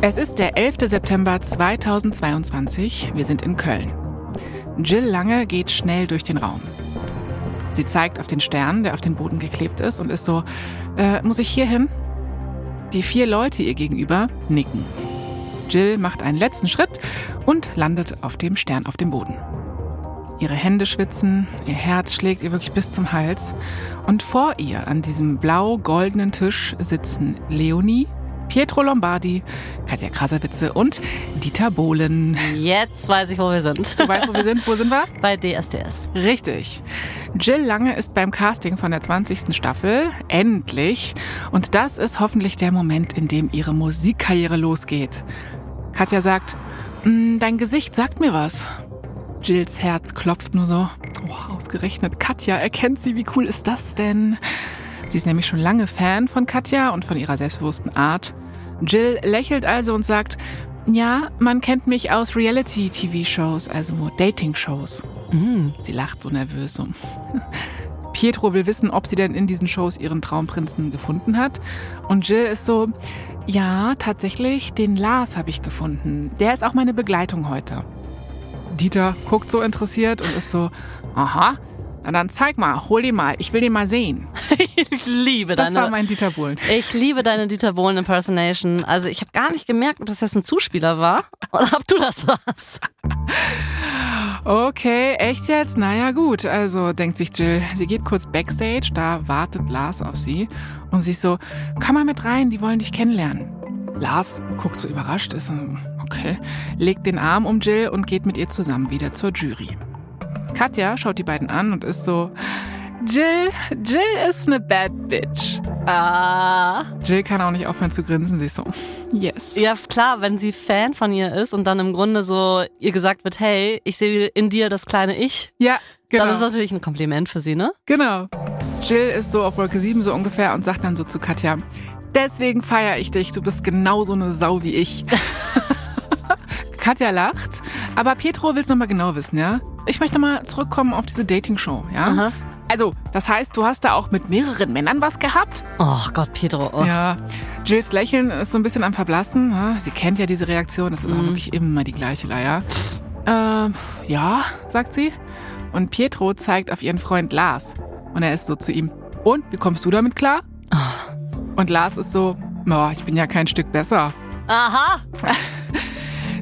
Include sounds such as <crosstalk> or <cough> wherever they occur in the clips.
Es ist der 11. September 2022. Wir sind in Köln. Jill Lange geht schnell durch den Raum. Sie zeigt auf den Stern, der auf den Boden geklebt ist, und ist so, äh, muss ich hier hin? Die vier Leute ihr gegenüber nicken. Jill macht einen letzten Schritt und landet auf dem Stern auf dem Boden. Ihre Hände schwitzen, ihr Herz schlägt ihr wirklich bis zum Hals. Und vor ihr an diesem blau-goldenen Tisch sitzen Leonie, Pietro Lombardi, Katja Krasavice und Dieter Bohlen. Jetzt weiß ich, wo wir sind. Du weißt, wo wir sind? Wo sind wir? <laughs> Bei DSDS. Richtig. Jill Lange ist beim Casting von der 20. Staffel. Endlich. Und das ist hoffentlich der Moment, in dem ihre Musikkarriere losgeht. Katja sagt, "Mm, dein Gesicht sagt mir was. Jills Herz klopft nur so. Oh, ausgerechnet Katja erkennt sie. Wie cool ist das denn? Sie ist nämlich schon lange Fan von Katja und von ihrer selbstbewussten Art. Jill lächelt also und sagt, ja, man kennt mich aus Reality-TV-Shows, also Dating-Shows. Sie lacht so nervös. So. <laughs> Pietro will wissen, ob sie denn in diesen Shows ihren Traumprinzen gefunden hat. Und Jill ist so, ja, tatsächlich, den Lars habe ich gefunden. Der ist auch meine Begleitung heute. Dieter guckt so interessiert und ist so, aha, na dann zeig mal, hol den mal, ich will den mal sehen. <laughs> Ich liebe Das deine. war mein Dieter Bohlen. ich liebe deine Dieter Bohlen Impersonation. Also ich habe gar nicht gemerkt, ob das jetzt ein Zuspieler war oder ob du das warst. Okay, echt jetzt? Naja gut, also denkt sich Jill. Sie geht kurz backstage, da wartet Lars auf sie und sie ist so, komm mal mit rein, die wollen dich kennenlernen. Lars guckt so überrascht, ist so, okay, legt den Arm um Jill und geht mit ihr zusammen wieder zur Jury. Katja schaut die beiden an und ist so, Jill, Jill ist eine bad bitch. Ah. Jill kann auch nicht aufhören zu grinsen, sie ist so, yes. Ja, klar, wenn sie Fan von ihr ist und dann im Grunde so ihr gesagt wird, hey, ich sehe in dir das kleine Ich, Ja, genau. dann ist das natürlich ein Kompliment für sie, ne? Genau. Jill ist so auf Wolke 7 so ungefähr und sagt dann so zu Katja, deswegen feiere ich dich, du bist genauso eine Sau wie ich. <laughs> Katja lacht, aber Pietro will es nochmal genau wissen, ja? Ich möchte mal zurückkommen auf diese Dating-Show, ja? Aha. Also, das heißt, du hast da auch mit mehreren Männern was gehabt? Oh Gott, Pietro. Oh. Ja. Jills Lächeln ist so ein bisschen am Verblassen. Ja? Sie kennt ja diese Reaktion, das ist auch wirklich immer die gleiche Leier. Ähm, ja, sagt sie. Und Pietro zeigt auf ihren Freund Lars. Und er ist so zu ihm, und, wie kommst du damit klar? Und Lars ist so, oh, ich bin ja kein Stück besser. Aha. <laughs>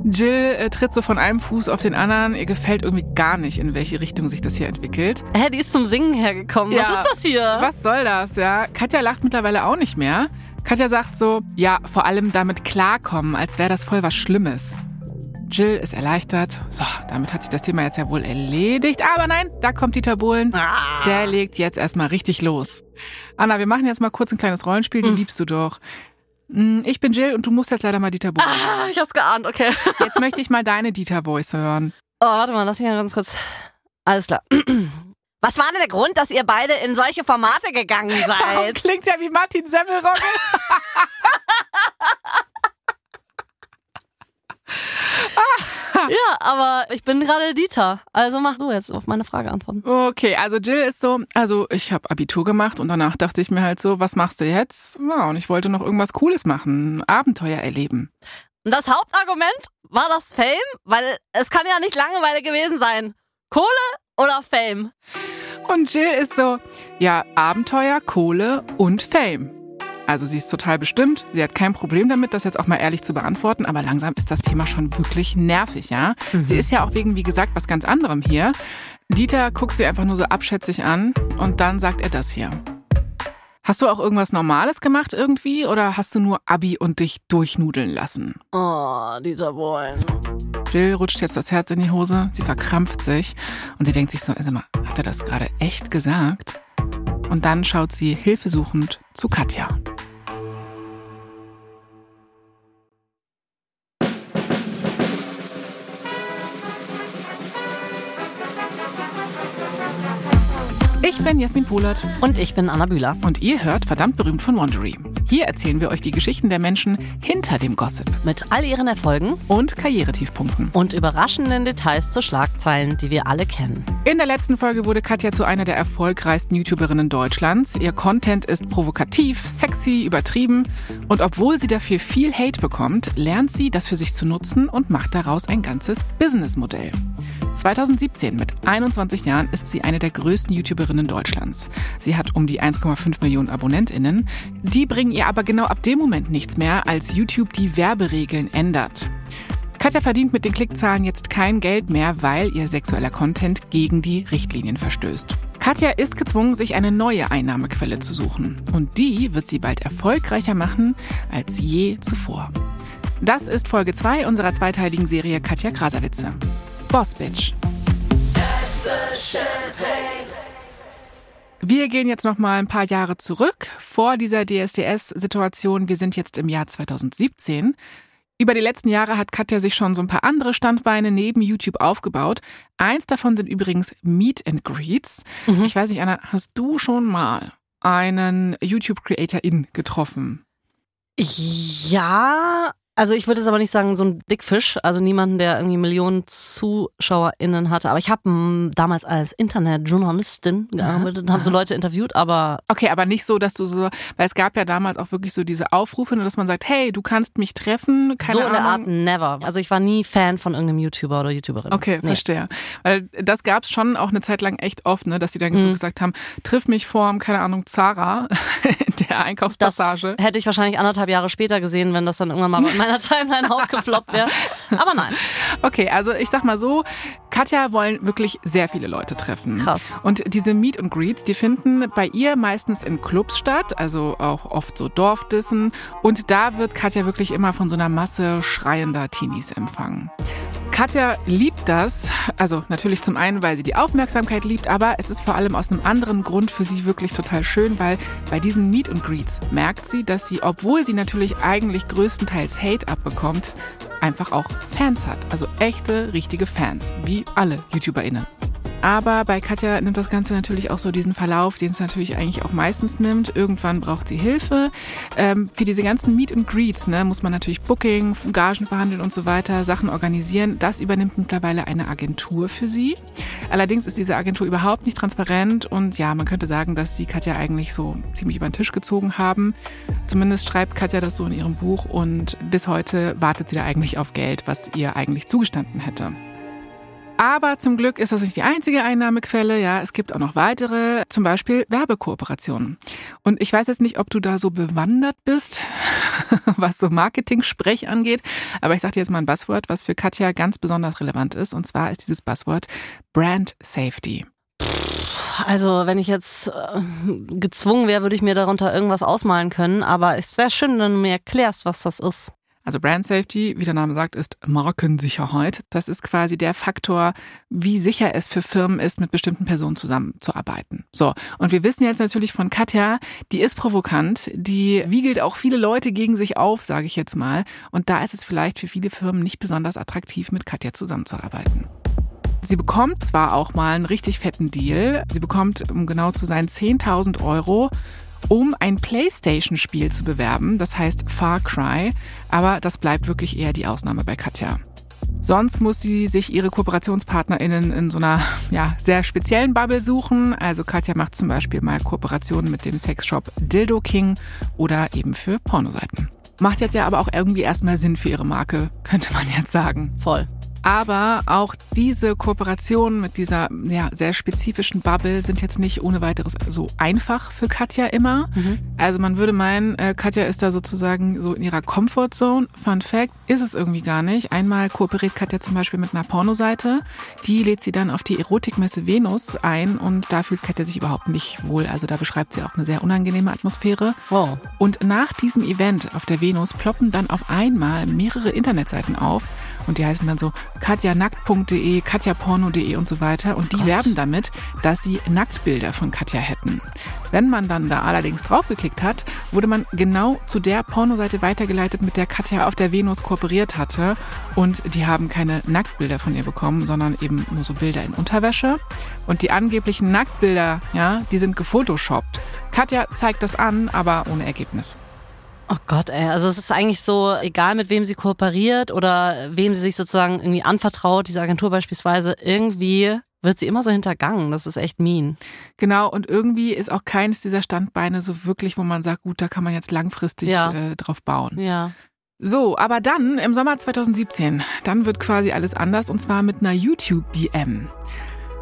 Jill äh, tritt so von einem Fuß auf den anderen. Ihr gefällt irgendwie gar nicht, in welche Richtung sich das hier entwickelt. Hä, die ist zum Singen hergekommen. Ja. Was ist das hier? Was soll das, ja? Katja lacht mittlerweile auch nicht mehr. Katja sagt so, ja, vor allem damit klarkommen, als wäre das voll was Schlimmes. Jill ist erleichtert. So, damit hat sich das Thema jetzt ja wohl erledigt. Aber nein, da kommt Dieter Bohlen. Ah. Der legt jetzt erstmal richtig los. Anna, wir machen jetzt mal kurz ein kleines Rollenspiel, die liebst du doch. Mm, Ich bin Jill und du musst jetzt leider mal Dieter Bohlen. Ah, ich hab's geahnt, okay. Jetzt möchte ich mal deine Dieter-Voice hören. Oh, warte mal, lass mich mal ganz kurz. Alles klar. <clears throat> Was war denn der Grund, dass ihr beide in solche Formate gegangen <laughs> seid? Klingt ja wie Martin Semmelrogge. <laughs> <laughs> ja, aber ich bin gerade Dieter. Also mach du jetzt auf meine Frage antworten. Okay, also Jill ist so, also ich habe Abitur gemacht und danach dachte ich mir halt so, was machst du jetzt? Ja, und ich wollte noch irgendwas Cooles machen, Abenteuer erleben. Und das Hauptargument war das Fame, weil es kann ja nicht Langeweile gewesen sein. Kohle oder Fame? Und Jill ist so, ja, Abenteuer, Kohle und Fame. Also sie ist total bestimmt, sie hat kein Problem damit, das jetzt auch mal ehrlich zu beantworten, aber langsam ist das Thema schon wirklich nervig, ja? Sie ist ja auch wegen, wie gesagt, was ganz anderem hier. Dieter guckt sie einfach nur so abschätzig an und dann sagt er das hier. Hast du auch irgendwas Normales gemacht irgendwie oder hast du nur Abi und dich durchnudeln lassen? Oh, Dieter Bohlen. Jill rutscht jetzt das Herz in die Hose, sie verkrampft sich und sie denkt sich so, sag mal, hat er das gerade echt gesagt? Und dann schaut sie hilfesuchend zu Katja. Ich bin Jasmin Polat Und ich bin Anna Bühler. und ihr hört verdammt berühmt von Wondery. Hier erzählen wir euch die Geschichten der Menschen hinter dem Gossip. Mit all ihren Erfolgen und Karrieretiefpunkten. Und überraschenden Details zu Schlagzeilen, die wir alle kennen. In der letzten Folge wurde Katja zu einer der erfolgreichsten YouTuberinnen Deutschlands. Ihr Content ist provokativ, sexy, übertrieben. Und obwohl sie dafür viel Hate bekommt, lernt sie, das für sich zu nutzen und macht daraus ein ganzes Businessmodell. 2017, mit 21 Jahren, ist sie eine der größten YouTuberinnen Deutschlands. Sie hat um die 1,5 Millionen AbonnentInnen. Die bringen ihr aber genau ab dem Moment nichts mehr, als YouTube die Werberegeln ändert. Katja verdient mit den Klickzahlen jetzt kein Geld mehr, weil ihr sexueller Content gegen die Richtlinien verstößt. Katja ist gezwungen, sich eine neue Einnahmequelle zu suchen. Und die wird sie bald erfolgreicher machen als je zuvor. Das ist Folge 2 unserer zweiteiligen Serie Katja Krasavice. Boss Bitch. Wir gehen jetzt noch mal ein paar Jahre zurück vor dieser DSDS-Situation. Wir sind jetzt im Jahr 2017. Über die letzten Jahre hat Katja sich schon so ein paar andere Standbeine neben YouTube aufgebaut. Eins davon sind übrigens Meet and Greets. Mhm. Ich weiß nicht, Anna, hast du schon mal einen YouTube-Creator-In getroffen? Ja, also ich würde jetzt aber nicht sagen, so ein Dickfisch, also niemanden, der irgendwie Millionen ZuschauerInnen hatte. Aber ich habe damals als Internetjournalistin gearbeitet und habe so Leute interviewt, aber. Okay, aber nicht so, dass du so, weil es gab ja damals auch wirklich so diese Aufrufe, dass man sagt, hey, du kannst mich treffen. Keine so in der Art never. Also ich war nie Fan von irgendeinem YouTuber oder YouTuberin. Okay, nee. verstehe. Weil das gab es schon auch eine Zeit lang echt oft, ne, dass die dann mhm. so gesagt haben, triff mich vor, keine Ahnung, Zara <laughs> in der Einkaufspassage. Das hätte ich wahrscheinlich anderthalb Jahre später gesehen, wenn das dann irgendwann mal <laughs> meiner Timeline aufgefloppt wäre. Aber nein. Okay, also ich sag mal so, Katja wollen wirklich sehr viele Leute treffen. Krass. Und diese Meet and Greets, die finden bei ihr meistens in Clubs statt, also auch oft so Dorfdissen. Und da wird Katja wirklich immer von so einer Masse schreiender Teenies empfangen. Katja liebt das, also natürlich zum einen, weil sie die Aufmerksamkeit liebt, aber es ist vor allem aus einem anderen Grund für sie wirklich total schön, weil bei diesen Meet and Greets merkt sie, dass sie, obwohl sie natürlich eigentlich größtenteils Hate abbekommt, einfach auch Fans hat. Also echte, richtige Fans, wie alle YouTuberInnen. Aber bei Katja nimmt das Ganze natürlich auch so diesen Verlauf, den es natürlich eigentlich auch meistens nimmt. Irgendwann braucht sie Hilfe. Ähm, für diese ganzen Meet and Greets ne, muss man natürlich Booking, Gagen verhandeln und so weiter, Sachen organisieren. Das übernimmt mittlerweile eine Agentur für sie. Allerdings ist diese Agentur überhaupt nicht transparent und ja, man könnte sagen, dass sie Katja eigentlich so ziemlich über den Tisch gezogen haben. Zumindest schreibt Katja das so in ihrem Buch und bis heute wartet sie da eigentlich auf Geld, was ihr eigentlich zugestanden hätte. Aber zum Glück ist das nicht die einzige Einnahmequelle. Ja, es gibt auch noch weitere, zum Beispiel Werbekooperationen. Und ich weiß jetzt nicht, ob du da so bewandert bist, <laughs> was so Marketing-Sprech angeht. Aber ich sage dir jetzt mal ein Buzzword, was für Katja ganz besonders relevant ist. Und zwar ist dieses Buzzword Brand Safety. Also, wenn ich jetzt äh, gezwungen wäre, würde ich mir darunter irgendwas ausmalen können. Aber es wäre schön, wenn du mir erklärst, was das ist. Also Brand Safety, wie der Name sagt, ist Markensicherheit. Das ist quasi der Faktor, wie sicher es für Firmen ist, mit bestimmten Personen zusammenzuarbeiten. So, und wir wissen jetzt natürlich von Katja, die ist provokant, die wiegelt auch viele Leute gegen sich auf, sage ich jetzt mal. Und da ist es vielleicht für viele Firmen nicht besonders attraktiv, mit Katja zusammenzuarbeiten. Sie bekommt zwar auch mal einen richtig fetten Deal. Sie bekommt, um genau zu sein, 10.000 Euro um ein PlayStation-Spiel zu bewerben, das heißt Far Cry, aber das bleibt wirklich eher die Ausnahme bei Katja. Sonst muss sie sich ihre KooperationspartnerInnen in so einer ja, sehr speziellen Bubble suchen. Also Katja macht zum Beispiel mal Kooperationen mit dem Sexshop Dildo King oder eben für Pornoseiten. Macht jetzt ja aber auch irgendwie erstmal Sinn für ihre Marke, könnte man jetzt sagen. Voll. Aber auch diese Kooperationen mit dieser ja, sehr spezifischen Bubble sind jetzt nicht ohne weiteres so einfach für Katja immer. Mhm. Also man würde meinen, äh, Katja ist da sozusagen so in ihrer Comfortzone. Fun Fact, ist es irgendwie gar nicht. Einmal kooperiert Katja zum Beispiel mit einer Pornoseite. Die lädt sie dann auf die Erotikmesse Venus ein und da fühlt Katja sich überhaupt nicht wohl. Also da beschreibt sie auch eine sehr unangenehme Atmosphäre. Wow. Und nach diesem Event auf der Venus ploppen dann auf einmal mehrere Internetseiten auf und die heißen dann so katjanackt.de, katjaporno.de und so weiter. Und die Gott. werben damit, dass sie Nacktbilder von Katja hätten. Wenn man dann da allerdings draufgeklickt hat, wurde man genau zu der Pornoseite weitergeleitet, mit der Katja auf der Venus kooperiert hatte. Und die haben keine Nacktbilder von ihr bekommen, sondern eben nur so Bilder in Unterwäsche. Und die angeblichen Nacktbilder, ja, die sind gefotoshoppt. Katja zeigt das an, aber ohne Ergebnis. Oh Gott, ey. Also es ist eigentlich so, egal mit wem sie kooperiert oder wem sie sich sozusagen irgendwie anvertraut, diese Agentur beispielsweise, irgendwie wird sie immer so hintergangen. Das ist echt mean. Genau, und irgendwie ist auch keines dieser Standbeine so wirklich, wo man sagt, gut, da kann man jetzt langfristig Ja. äh, drauf bauen. Ja. So, aber dann im Sommer 2017, dann wird quasi alles anders und zwar mit einer YouTube-DM.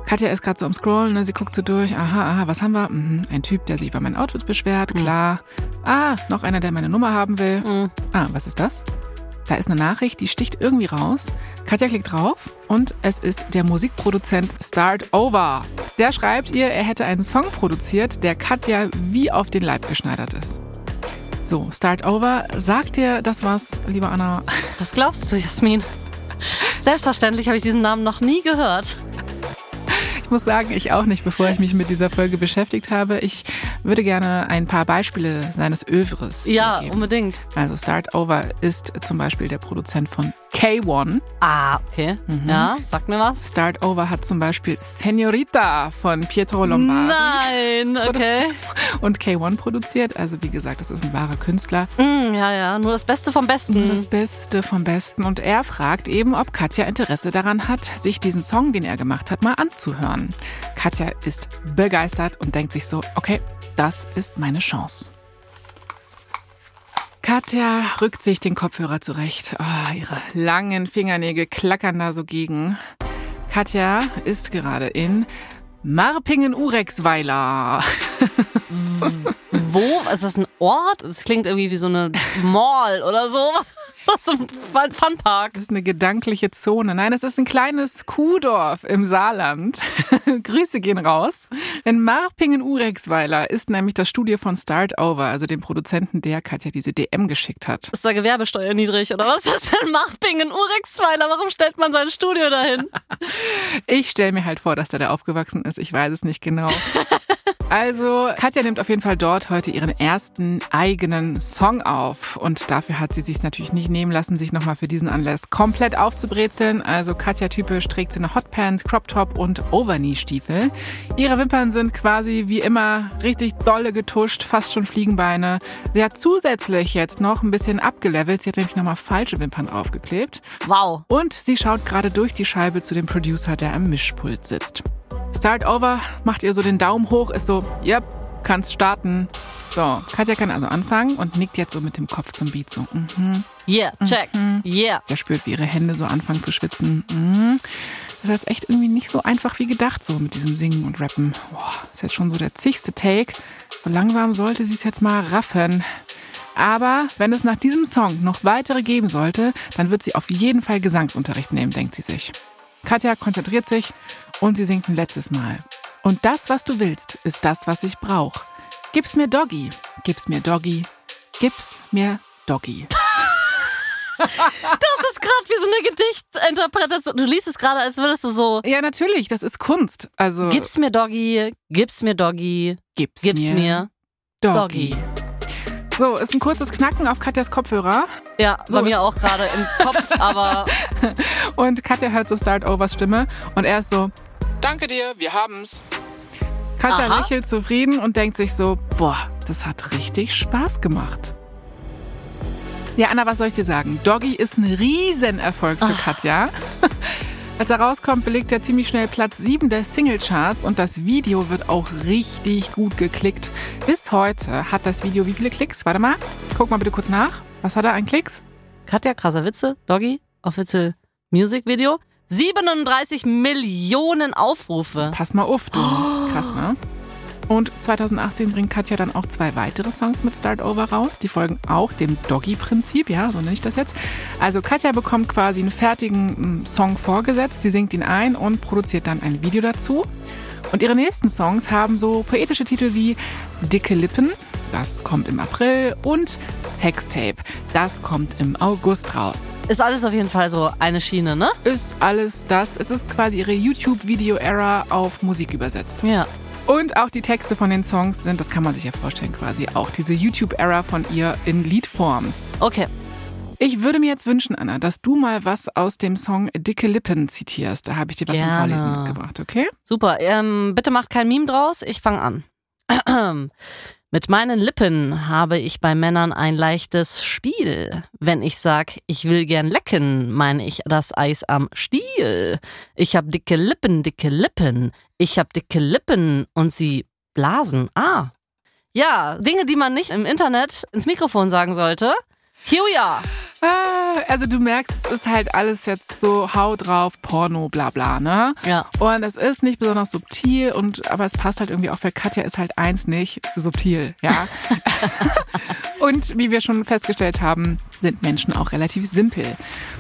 Katja ist gerade so am Scrollen, ne? sie guckt so durch, aha, aha, was haben wir? Mhm, ein Typ, der sich über mein Outfit beschwert, Mhm. klar. Ah, noch einer, der meine Nummer haben will. Mhm. Ah, was ist das? Da ist eine Nachricht, die sticht irgendwie raus. Katja klickt drauf und es ist der Musikproduzent Start Over. Der schreibt ihr, er hätte einen Song produziert, der Katja wie auf den Leib geschneidert ist. So, Start Over, sagt dir das was, liebe Anna? Was glaubst du, Jasmin? Selbstverständlich habe ich diesen Namen noch nie gehört. Ich muss sagen, ich auch nicht, bevor ich mich mit dieser Folge beschäftigt habe. Ich würde gerne ein paar Beispiele seines Övres Ja, geben. unbedingt. Also Start Over ist zum Beispiel der Produzent von K1. Ah, okay. Mhm. Ja, sag mir was. Start Over hat zum Beispiel Senorita von Pietro Lombardi Nein, okay. <laughs> und K1 produziert. Also wie gesagt, das ist ein wahrer Künstler. Mm, ja, ja, nur das Beste vom Besten. Das Beste vom Besten. Und er fragt eben, ob Katja Interesse daran hat, sich diesen Song, den er gemacht hat, mal anzuhören. Katja ist begeistert und denkt sich so, okay, das ist meine Chance. Katja rückt sich den Kopfhörer zurecht. Oh, ihre langen Fingernägel klackern da so gegen. Katja ist gerade in Marpingen-Urexweiler. <laughs> Wo? Ist das ein Ort? Es klingt irgendwie wie so eine Mall oder so. <laughs> Was? So ein Fun- Funpark. Das ist eine gedankliche Zone. Nein, es ist ein kleines Kuhdorf im Saarland. <laughs> Grüße gehen raus. In Marpingen-Urexweiler ist nämlich das Studio von Start Over, also dem Produzenten, der Katja diese DM geschickt hat. Ist da Gewerbesteuer niedrig oder was ist das denn? Machbingen, Urexweiler, warum stellt man sein Studio dahin? Ich stelle mir halt vor, dass der da aufgewachsen ist. Ich weiß es nicht genau. Also, Katja nimmt auf jeden Fall dort heute ihren ersten eigenen Song auf. Und dafür hat sie sich natürlich nicht nehmen lassen, sich nochmal für diesen Anlass komplett aufzubrezeln. Also, Katja typisch trägt sie eine Hotpants, Crop Top und Overknee-Stiefel. Ihre Wimpern sind quasi wie immer richtig dolle getuscht, fast schon Fliegenbeine. Sie hat zusätzlich jetzt noch ein bisschen abgelevelt. Sie hat nämlich nochmal falsche Wimpern aufgeklebt. Wow. Und sie schaut gerade durch die Scheibe zu dem Producer, der am Mischpult sitzt. Start over, macht ihr so den Daumen hoch, ist so, yep, kannst starten. So, Katja kann also anfangen und nickt jetzt so mit dem Kopf zum Beat so. Mhm. Yeah, check. Yeah. Er spürt, wie ihre Hände so anfangen zu schwitzen. Mhm. Das ist jetzt echt irgendwie nicht so einfach wie gedacht, so mit diesem Singen und Rappen. Boah, ist jetzt schon so der zigste Take. So langsam sollte sie es jetzt mal raffen. Aber wenn es nach diesem Song noch weitere geben sollte, dann wird sie auf jeden Fall Gesangsunterricht nehmen, denkt sie sich. Katja konzentriert sich und sie singt ein letztes Mal. Und das, was du willst, ist das, was ich brauche. Gib's mir Doggy, gib's mir Doggy, gib's mir Doggy. Das ist gerade wie so eine Gedichtinterpretation. Du liest es gerade, als würdest du so. Ja, natürlich, das ist Kunst. Also Gib's mir Doggy, gib's mir Doggy, gib's, gib's mir, mir. Doggy. Doggy. So, ist ein kurzes Knacken auf Katjas Kopfhörer Ja, So bei mir auch gerade im Kopf, <laughs> aber und Katja hört so Start Overs Stimme und er ist so, danke dir, wir haben's. Katja Aha. lächelt zufrieden und denkt sich so, boah, das hat richtig Spaß gemacht. Ja, Anna, was soll ich dir sagen? Doggy ist ein Riesenerfolg für Katja. <laughs> Als er rauskommt, belegt er ziemlich schnell Platz 7 der Singlecharts und das Video wird auch richtig gut geklickt. Bis heute hat das Video wie viele Klicks? Warte mal, guck mal bitte kurz nach. Was hat er an Klicks? Katja, krasser Witze, Doggy, Official Music Video. 37 Millionen Aufrufe. Pass mal auf, du. <gasps> Krass, ne? Und 2018 bringt Katja dann auch zwei weitere Songs mit Start Over raus. Die folgen auch dem Doggy-Prinzip, ja, so nenne ich das jetzt. Also Katja bekommt quasi einen fertigen mm, Song vorgesetzt, sie singt ihn ein und produziert dann ein Video dazu. Und ihre nächsten Songs haben so poetische Titel wie Dicke Lippen, das kommt im April, und Sextape, das kommt im August raus. Ist alles auf jeden Fall so eine Schiene, ne? Ist alles das, es ist quasi ihre YouTube-Video-Era auf Musik übersetzt. Ja. Und auch die Texte von den Songs sind, das kann man sich ja vorstellen, quasi auch diese YouTube-Era von ihr in Liedform. Okay. Ich würde mir jetzt wünschen, Anna, dass du mal was aus dem Song Dicke Lippen zitierst. Da habe ich dir was zum Gerne. Vorlesen mitgebracht, okay? Super. Ähm, bitte macht kein Meme draus. Ich fange an. <clears throat> Mit meinen Lippen habe ich bei Männern ein leichtes Spiel. Wenn ich sag, ich will gern lecken, meine ich das Eis am Stiel. Ich hab dicke Lippen, dicke Lippen. Ich hab dicke Lippen und sie blasen. Ah. Ja, Dinge, die man nicht im Internet ins Mikrofon sagen sollte. Here we are. Ah, also du merkst, es ist halt alles jetzt so Hau drauf, Porno, bla bla, ne? Ja. Und es ist nicht besonders subtil und aber es passt halt irgendwie auch, weil Katja ist halt eins nicht subtil, ja. <laughs> <laughs> und wie wir schon festgestellt haben, sind Menschen auch relativ simpel.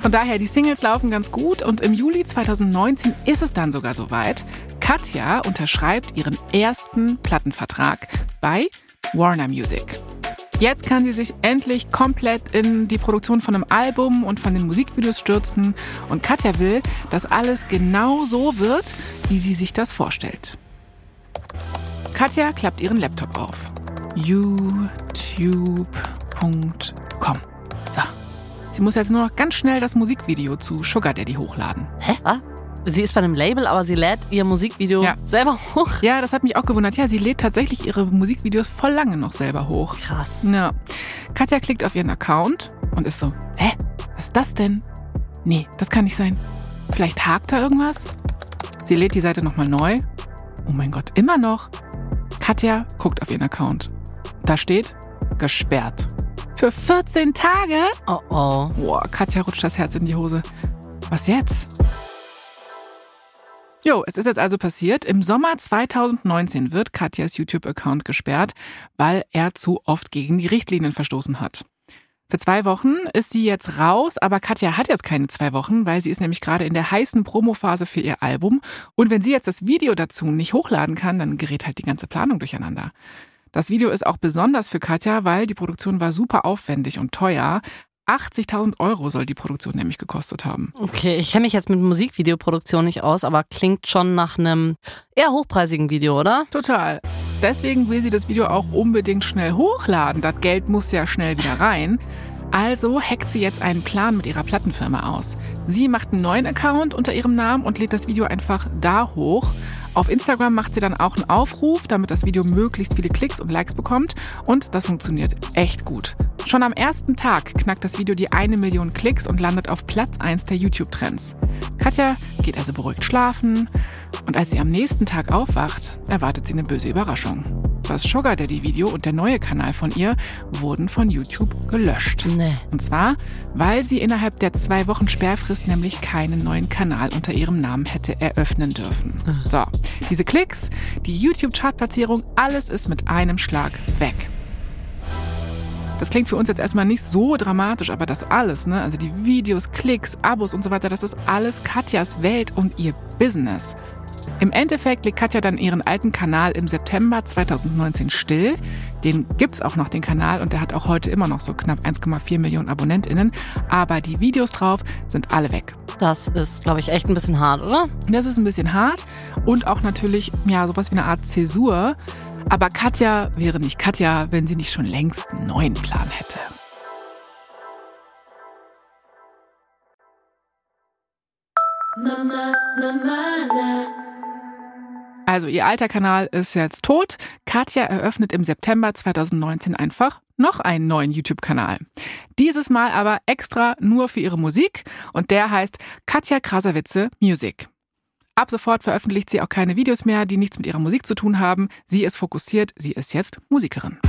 Von daher, die Singles laufen ganz gut und im Juli 2019 ist es dann sogar soweit. Katja unterschreibt ihren ersten Plattenvertrag bei Warner Music. Jetzt kann sie sich endlich komplett in die Produktion von einem Album und von den Musikvideos stürzen. Und Katja will, dass alles genau so wird, wie sie sich das vorstellt. Katja klappt ihren Laptop auf. youtube.com. So. Sie muss jetzt nur noch ganz schnell das Musikvideo zu Sugar Daddy hochladen. Hä? Was? Sie ist bei einem Label, aber sie lädt ihr Musikvideo Ja. selber hoch. Ja, das hat mich auch gewundert. Ja, sie lädt tatsächlich ihre Musikvideos voll lange noch selber hoch. Krass. Ja. Katja klickt auf ihren Account und ist so, hä? Was ist das denn? Nee, das kann nicht sein. Vielleicht hakt da irgendwas? Sie lädt die Seite nochmal neu. Oh mein Gott, immer noch. Katja guckt auf ihren Account. Da steht, gesperrt. Für 14 Tage? Oh oh. Boah, Katja rutscht das Herz in die Hose. Was jetzt? Jo, es ist jetzt also passiert. Im Sommer 2019 wird Katjas YouTube-Account gesperrt, weil er zu oft gegen die Richtlinien verstoßen hat. Für zwei Wochen ist sie jetzt raus, aber Katja hat jetzt keine zwei Wochen, weil sie ist nämlich gerade in der heißen Promophase für ihr Album. Und wenn sie jetzt das Video dazu nicht hochladen kann, dann gerät halt die ganze Planung durcheinander. Das Video ist auch besonders für Katja, weil die Produktion war super aufwendig und teuer. 80.000 Euro soll die Produktion nämlich gekostet haben. Okay, ich kenne mich jetzt mit Musikvideoproduktion nicht aus, aber klingt schon nach einem eher hochpreisigen Video, oder? Total. Deswegen will sie das Video auch unbedingt schnell hochladen. Das Geld muss ja schnell wieder rein. Also hackt sie jetzt einen Plan mit ihrer Plattenfirma aus. Sie macht einen neuen Account unter ihrem Namen und lädt das Video einfach da hoch. Auf Instagram macht sie dann auch einen Aufruf, damit das Video möglichst viele Klicks und Likes bekommt. Und das funktioniert echt gut. Schon am ersten Tag knackt das Video die eine Million Klicks und landet auf Platz 1 der YouTube-Trends. Katja geht also beruhigt schlafen und als sie am nächsten Tag aufwacht, erwartet sie eine böse Überraschung. Das Sugar Daddy Video und der neue Kanal von ihr wurden von YouTube gelöscht. Nee. Und zwar, weil sie innerhalb der zwei Wochen Sperrfrist nämlich keinen neuen Kanal unter ihrem Namen hätte eröffnen dürfen. So, diese Klicks, die YouTube-Chartplatzierung, alles ist mit einem Schlag weg. Das klingt für uns jetzt erstmal nicht so dramatisch, aber das alles, ne, also die Videos, Klicks, Abos und so weiter, das ist alles Katjas Welt und ihr Business. Im Endeffekt legt Katja dann ihren alten Kanal im September 2019 still. Den gibt's auch noch, den Kanal, und der hat auch heute immer noch so knapp 1,4 Millionen AbonnentInnen. Aber die Videos drauf sind alle weg. Das ist, glaube ich, echt ein bisschen hart, oder? Das ist ein bisschen hart und auch natürlich, ja, sowas wie eine Art Zäsur. Aber Katja wäre nicht Katja, wenn sie nicht schon längst einen neuen Plan hätte. Also ihr alter Kanal ist jetzt tot. Katja eröffnet im September 2019 einfach noch einen neuen YouTube-Kanal. Dieses Mal aber extra nur für ihre Musik und der heißt Katja Krasavice Music. Ab sofort veröffentlicht sie auch keine Videos mehr, die nichts mit ihrer Musik zu tun haben. Sie ist fokussiert, sie ist jetzt Musikerin.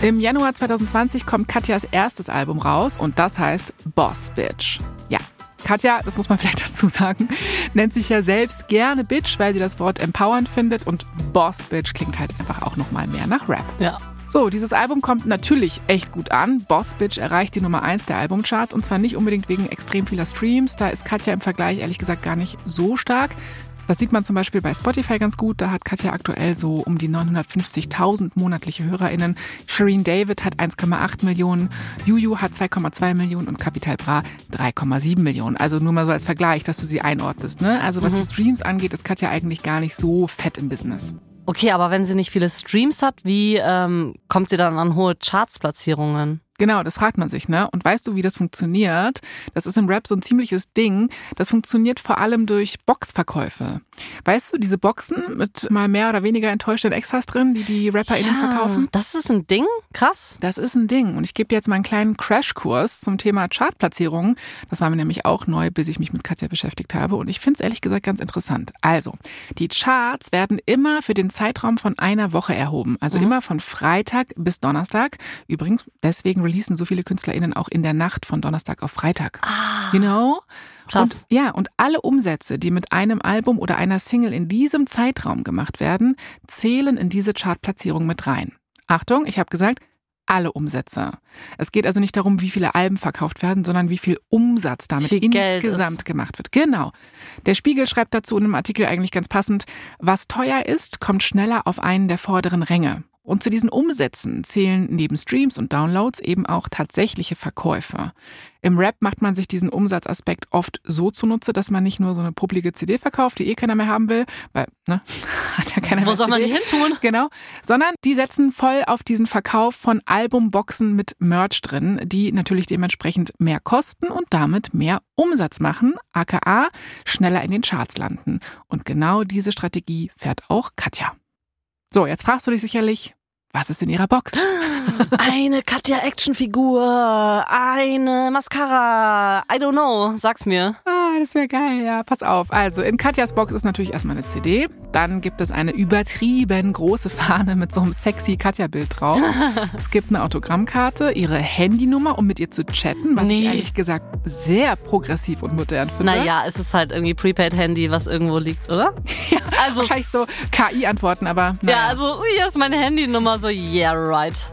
Im Januar 2020 kommt Katjas erstes Album raus und das heißt Boss Bitch. Ja, Katja, das muss man <laughs> vielleicht dazu sagen, nennt sich ja selbst gerne Bitch, weil sie das Wort empowernd findet und Boss Bitch klingt halt einfach auch nochmal mehr nach Rap. Ja. So, dieses Album kommt natürlich echt gut an. Boss Bitch erreicht die Nummer 1 der Albumcharts und zwar nicht unbedingt wegen extrem vieler Streams. Da ist Katja im Vergleich ehrlich gesagt gar nicht so stark. Das sieht man zum Beispiel bei Spotify ganz gut. Da hat Katja aktuell so um die 950.000 monatliche HörerInnen. Shireen David hat 1,8 Millionen, Juju hat 2,2 Millionen und Capital Bra 3,7 Millionen. Also nur mal so als Vergleich, dass du sie einordnest. Ne? Also was die Streams angeht, ist Katja eigentlich gar nicht so fett im Business. Okay, aber wenn sie nicht viele Streams hat, wie ähm, kommt sie dann an hohe Chartsplatzierungen? Genau, das fragt man sich, ne? Und weißt du, wie das funktioniert? Das ist im Rap so ein ziemliches Ding. Das funktioniert vor allem durch Boxverkäufe. Weißt du, diese Boxen mit mal mehr oder weniger enttäuschten Extras drin, die die RapperInnen ja, verkaufen? Das ist ein Ding? Krass. Das ist ein Ding. Und ich gebe dir jetzt mal einen kleinen Crashkurs zum Thema Chartplatzierung. Das war mir nämlich auch neu, bis ich mich mit Katja beschäftigt habe. Und ich finde es ehrlich gesagt ganz interessant. Also, die Charts werden immer für den Zeitraum von einer Woche erhoben. Also mhm. immer von Freitag bis Donnerstag. Übrigens, deswegen releasen so viele KünstlerInnen auch in der Nacht von Donnerstag auf Freitag. Ah. You know? Krass. Und, ja, und alle Umsätze, die mit einem Album oder einer Single in diesem Zeitraum gemacht werden, zählen in diese Chartplatzierung mit rein. Achtung, ich habe gesagt, alle Umsätze. Es geht also nicht darum, wie viele Alben verkauft werden, sondern wie viel Umsatz damit Viel insgesamt gemacht wird. Genau. Der Spiegel schreibt dazu in einem Artikel eigentlich ganz passend, was teuer ist, kommt schneller auf einen der vorderen Ränge. Und zu diesen Umsätzen zählen neben Streams und Downloads eben auch tatsächliche Verkäufe. Im Rap macht man sich diesen Umsatzaspekt oft so zunutze, dass man nicht nur so eine publige CD verkauft, die eh keiner mehr haben will, weil, ne, <laughs> hat ja keiner Wo mehr soll man CD. die hin tun? Genau, sondern die setzen voll auf diesen Verkauf von Albumboxen mit Merch drin, die natürlich dementsprechend mehr kosten und damit mehr Umsatz machen, aka schneller in den Charts landen. Und genau diese Strategie fährt auch Katja. So, jetzt fragst du dich sicherlich, was ist in ihrer Box? <gasps> Eine Katja-Actionfigur, eine Mascara, I don't know, sag's mir. Ah, das wäre geil, ja. Pass auf. Also, in Katjas Box ist natürlich erstmal eine CD. Dann gibt es eine übertrieben große Fahne mit so einem sexy Katja-Bild drauf. <laughs> es gibt eine Autogrammkarte, ihre Handynummer, um mit ihr zu chatten, was Nee. ich ehrlich gesagt sehr progressiv und modern finde. Naja, es ist halt irgendwie Prepaid-Handy, was irgendwo liegt, oder? <laughs> ja, also- wahrscheinlich so KI-Antworten, aber naja. Ja, also hier ist meine Handynummer, so yeah, right.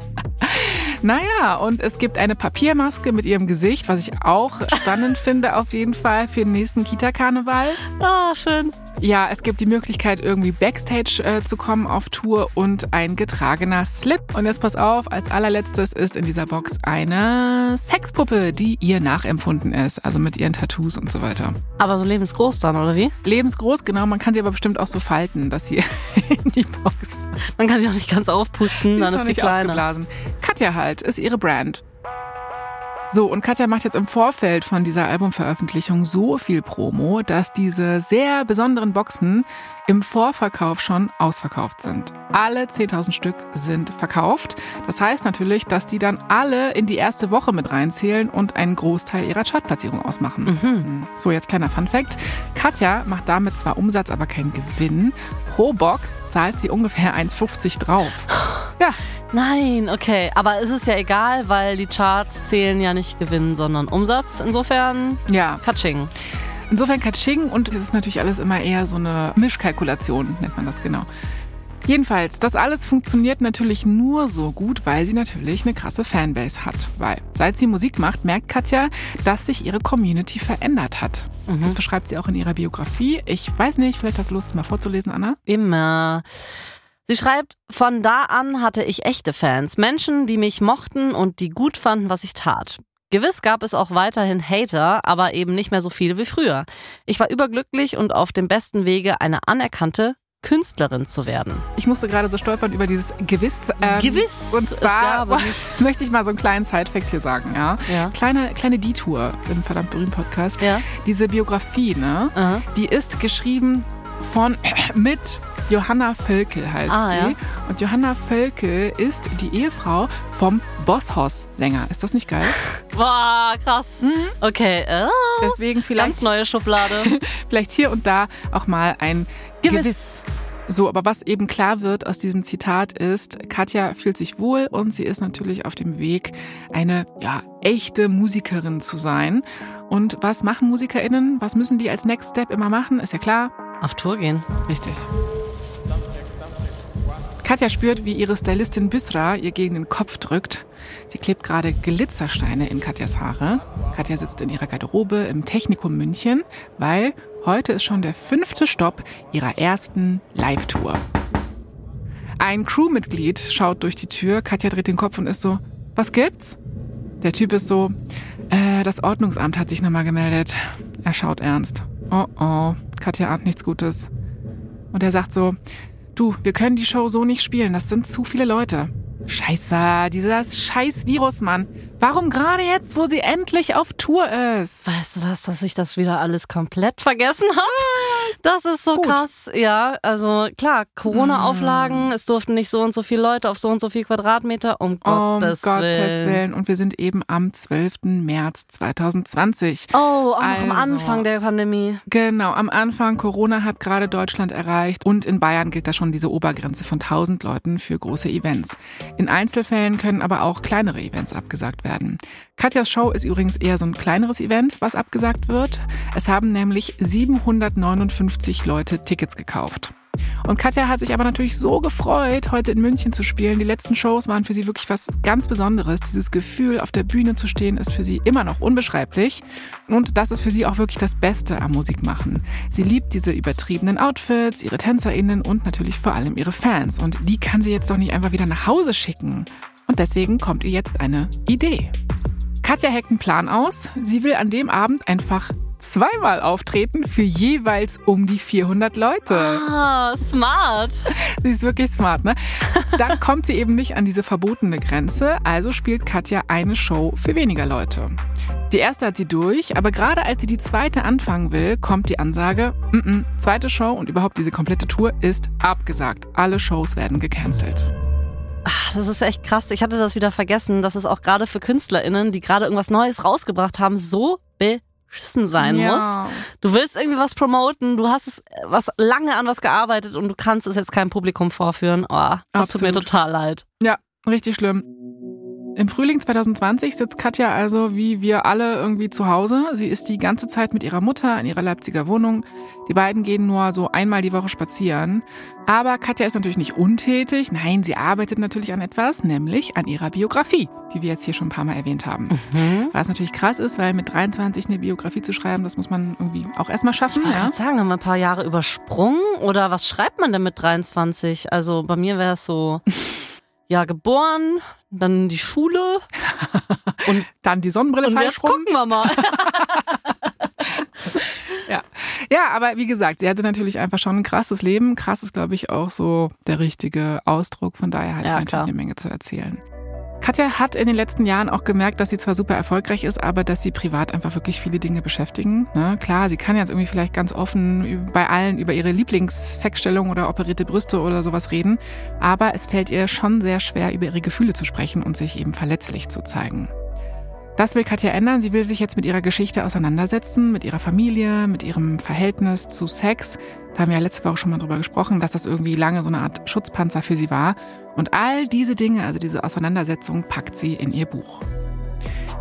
Naja, und es gibt eine Papiermaske mit ihrem Gesicht, was ich auch spannend finde auf jeden Fall für den nächsten Kita-Karneval. Ah, schön. Ja, es gibt die Möglichkeit, irgendwie Backstage äh, zu kommen auf Tour und ein getragener Slip. Und jetzt pass auf, als allerletztes ist in dieser Box eine Sexpuppe, die ihr nachempfunden ist. Also mit ihren Tattoos und so weiter. Aber so lebensgroß dann, oder wie? Lebensgroß, genau. Man kann sie aber bestimmt auch so falten, dass sie <laughs> in die Box Man kann sie auch nicht ganz aufpusten, Sie dann noch ist sie kleiner. Katja halt, ist ihre Brand. So, und Katja macht jetzt im Vorfeld von dieser Albumveröffentlichung so viel Promo, dass diese sehr besonderen Boxen im Vorverkauf schon ausverkauft sind. Alle 10.000 Stück sind verkauft. Das heißt natürlich, dass die dann alle in die erste Woche mit reinzählen und einen Großteil ihrer Chartplatzierung ausmachen. Mhm. So, jetzt kleiner Funfact. Katja macht damit zwar Umsatz, aber keinen Gewinn. Pro Box zahlt sie ungefähr 1,50 drauf. Ja, Nein, okay. Aber es ist ja egal, weil die Charts zählen ja nicht Gewinn, sondern Umsatz. Insofern, ja. Katsching. Insofern Katsching und das ist natürlich alles immer eher so eine Mischkalkulation, nennt man das genau. Jedenfalls, das alles funktioniert natürlich nur so gut, weil sie natürlich eine krasse Fanbase hat. Weil seit sie Musik macht, merkt Katja, dass sich ihre Community verändert hat. Das beschreibt sie auch in ihrer Biografie. Ich weiß nicht, vielleicht hast du Lust, es mal vorzulesen, Anna? Immer. Sie schreibt, von da an hatte ich echte Fans, Menschen, die mich mochten und die gut fanden, was ich tat. Gewiss gab es auch weiterhin Hater, aber eben nicht mehr so viele wie früher. Ich war überglücklich und auf dem besten Wege, eine anerkannte Künstlerin zu werden. Ich musste gerade so stolpern über dieses Gewiss. ähm, Gewiss, Und zwar <laughs> möchte ich mal so einen kleinen Sidefact hier sagen, ja. Ja. Kleine, kleine Detour im verdammt berühmten Podcast. Ja. Diese Biografie, ne? Aha. Die ist geschrieben von <clears throat> mit Johanna Völkel heißt Ah, sie. ja. Und Johanna Völkel ist die Ehefrau vom Bosshaus-Sänger. Ist das nicht geil? <laughs> Boah, krass. Okay, äh, Deswegen vielleicht, ganz neue Schublade. <laughs> vielleicht hier und da auch mal ein Gewiss. So, aber was eben klar wird aus diesem Zitat ist, Katja fühlt sich wohl und sie ist natürlich auf dem Weg, eine ja, echte Musikerin zu sein. Und was machen MusikerInnen? Was müssen die als Next Step immer machen? Ist ja klar. Auf Tour gehen. Richtig. Katja spürt, wie ihre Stylistin Büsra ihr gegen den Kopf drückt. Sie klebt gerade Glitzersteine in Katjas Haare. Katja sitzt in ihrer Garderobe im Technikum München, weil heute ist schon der fünfte Stopp ihrer ersten Live-Tour. Ein Crewmitglied schaut durch die Tür. Katja dreht den Kopf und ist so, was gibt's? Der Typ ist so, äh, das Ordnungsamt hat sich nochmal gemeldet. Er schaut ernst. Oh oh, Katja ahnt nichts Gutes. Und er sagt so, du, wir können die Show so nicht spielen, das sind zu viele Leute. Scheiße, dieses scheiß Virus, Mann. Warum gerade jetzt, wo sie endlich auf Tour ist? Weißt du was, dass ich das wieder alles komplett vergessen habe? Das ist so Gut. krass. Ja, also klar, Corona-Auflagen, es durften nicht so und so viele Leute auf so und so viel Quadratmeter, um Um Gottes, Gottes Willen. Willen. Und wir sind eben am 12. März 2020. Oh, auch noch am Also. Anfang der Pandemie. Genau, am Anfang, Corona hat gerade Deutschland erreicht und in Bayern gilt da schon diese Obergrenze von 1000 Leuten für große Events. In Einzelfällen können aber auch kleinere Events abgesagt werden. Katjas Show ist übrigens eher so ein kleineres Event, was abgesagt wird. Es haben nämlich 759 Leute Tickets gekauft. Und Katja hat sich aber natürlich so gefreut, heute in München zu spielen. Die letzten Shows waren für sie wirklich was ganz Besonderes. Dieses Gefühl, auf der Bühne zu stehen, ist für sie immer noch unbeschreiblich. Und das ist für sie auch wirklich das Beste am Musikmachen. Sie liebt diese übertriebenen Outfits, ihre TänzerInnen und natürlich vor allem ihre Fans. Und die kann sie jetzt doch nicht einfach wieder nach Hause schicken. Und deswegen kommt ihr jetzt eine Idee. Katja hackt einen Plan aus. Sie will an dem Abend einfach zweimal auftreten für jeweils um die 400 Leute. Ah, smart. Sie ist wirklich smart, ne? Dann <laughs> kommt sie eben nicht an diese verbotene Grenze, also spielt Katja eine Show für weniger Leute. Die erste hat sie durch, aber gerade als sie die zweite anfangen will, kommt die Ansage, mm -mm, zweite Show und überhaupt diese komplette Tour ist abgesagt. Alle Shows werden gecancelt. Ach, das ist echt krass. Ich hatte das wieder vergessen, dass es auch gerade für KünstlerInnen, die gerade irgendwas Neues rausgebracht haben, so beschissen sein muss. Du willst irgendwie was promoten, du hast es, äh, was lange an was gearbeitet und du kannst es jetzt keinem Publikum vorführen. Oh, das tut mir Absolut. total leid. Ja, richtig schlimm. Im Frühling 2020 sitzt Katja also wie wir alle irgendwie zu Hause. Sie ist die ganze Zeit mit ihrer Mutter in ihrer Leipziger Wohnung. Die beiden gehen nur so einmal die Woche spazieren. Aber Katja ist natürlich nicht untätig. Nein, sie arbeitet natürlich an etwas, nämlich an ihrer Biografie, die wir jetzt hier schon ein paar Mal erwähnt haben. Mhm. Was natürlich krass ist, weil mit 23 eine Biografie zu schreiben, das muss man irgendwie auch erstmal schaffen. Ich Ja? sagen, haben wir ein paar Jahre übersprungen oder was schreibt man denn mit 23? Also bei mir wäre es so, <laughs> ja, geboren, dann die Schule <laughs> und, Dann die Sonnenbrille und jetzt gucken wir mal. <laughs> Ja. ja, aber wie gesagt, sie hatte natürlich einfach schon ein krasses Leben. Krass ist, glaube ich, auch so der richtige Ausdruck. Von daher hat Ja, natürlich klar. eine Menge zu erzählen. Katja hat in den letzten Jahren auch gemerkt, dass sie zwar super erfolgreich ist, aber dass sie privat einfach wirklich viele Dinge beschäftigen. Ne? Klar, sie kann jetzt irgendwie vielleicht ganz offen bei allen über ihre Lieblingssexstellung oder operierte Brüste oder sowas reden, aber es fällt ihr schon sehr schwer, über ihre Gefühle zu sprechen und sich eben verletzlich zu zeigen. Das will Katja ändern. Sie will sich jetzt mit ihrer Geschichte auseinandersetzen, mit ihrer Familie, mit ihrem Verhältnis zu Sex. Da haben wir ja letzte Woche schon mal drüber gesprochen, dass das irgendwie lange so eine Art Schutzpanzer für sie war. Und all diese Dinge, also diese Auseinandersetzung, packt sie in ihr Buch.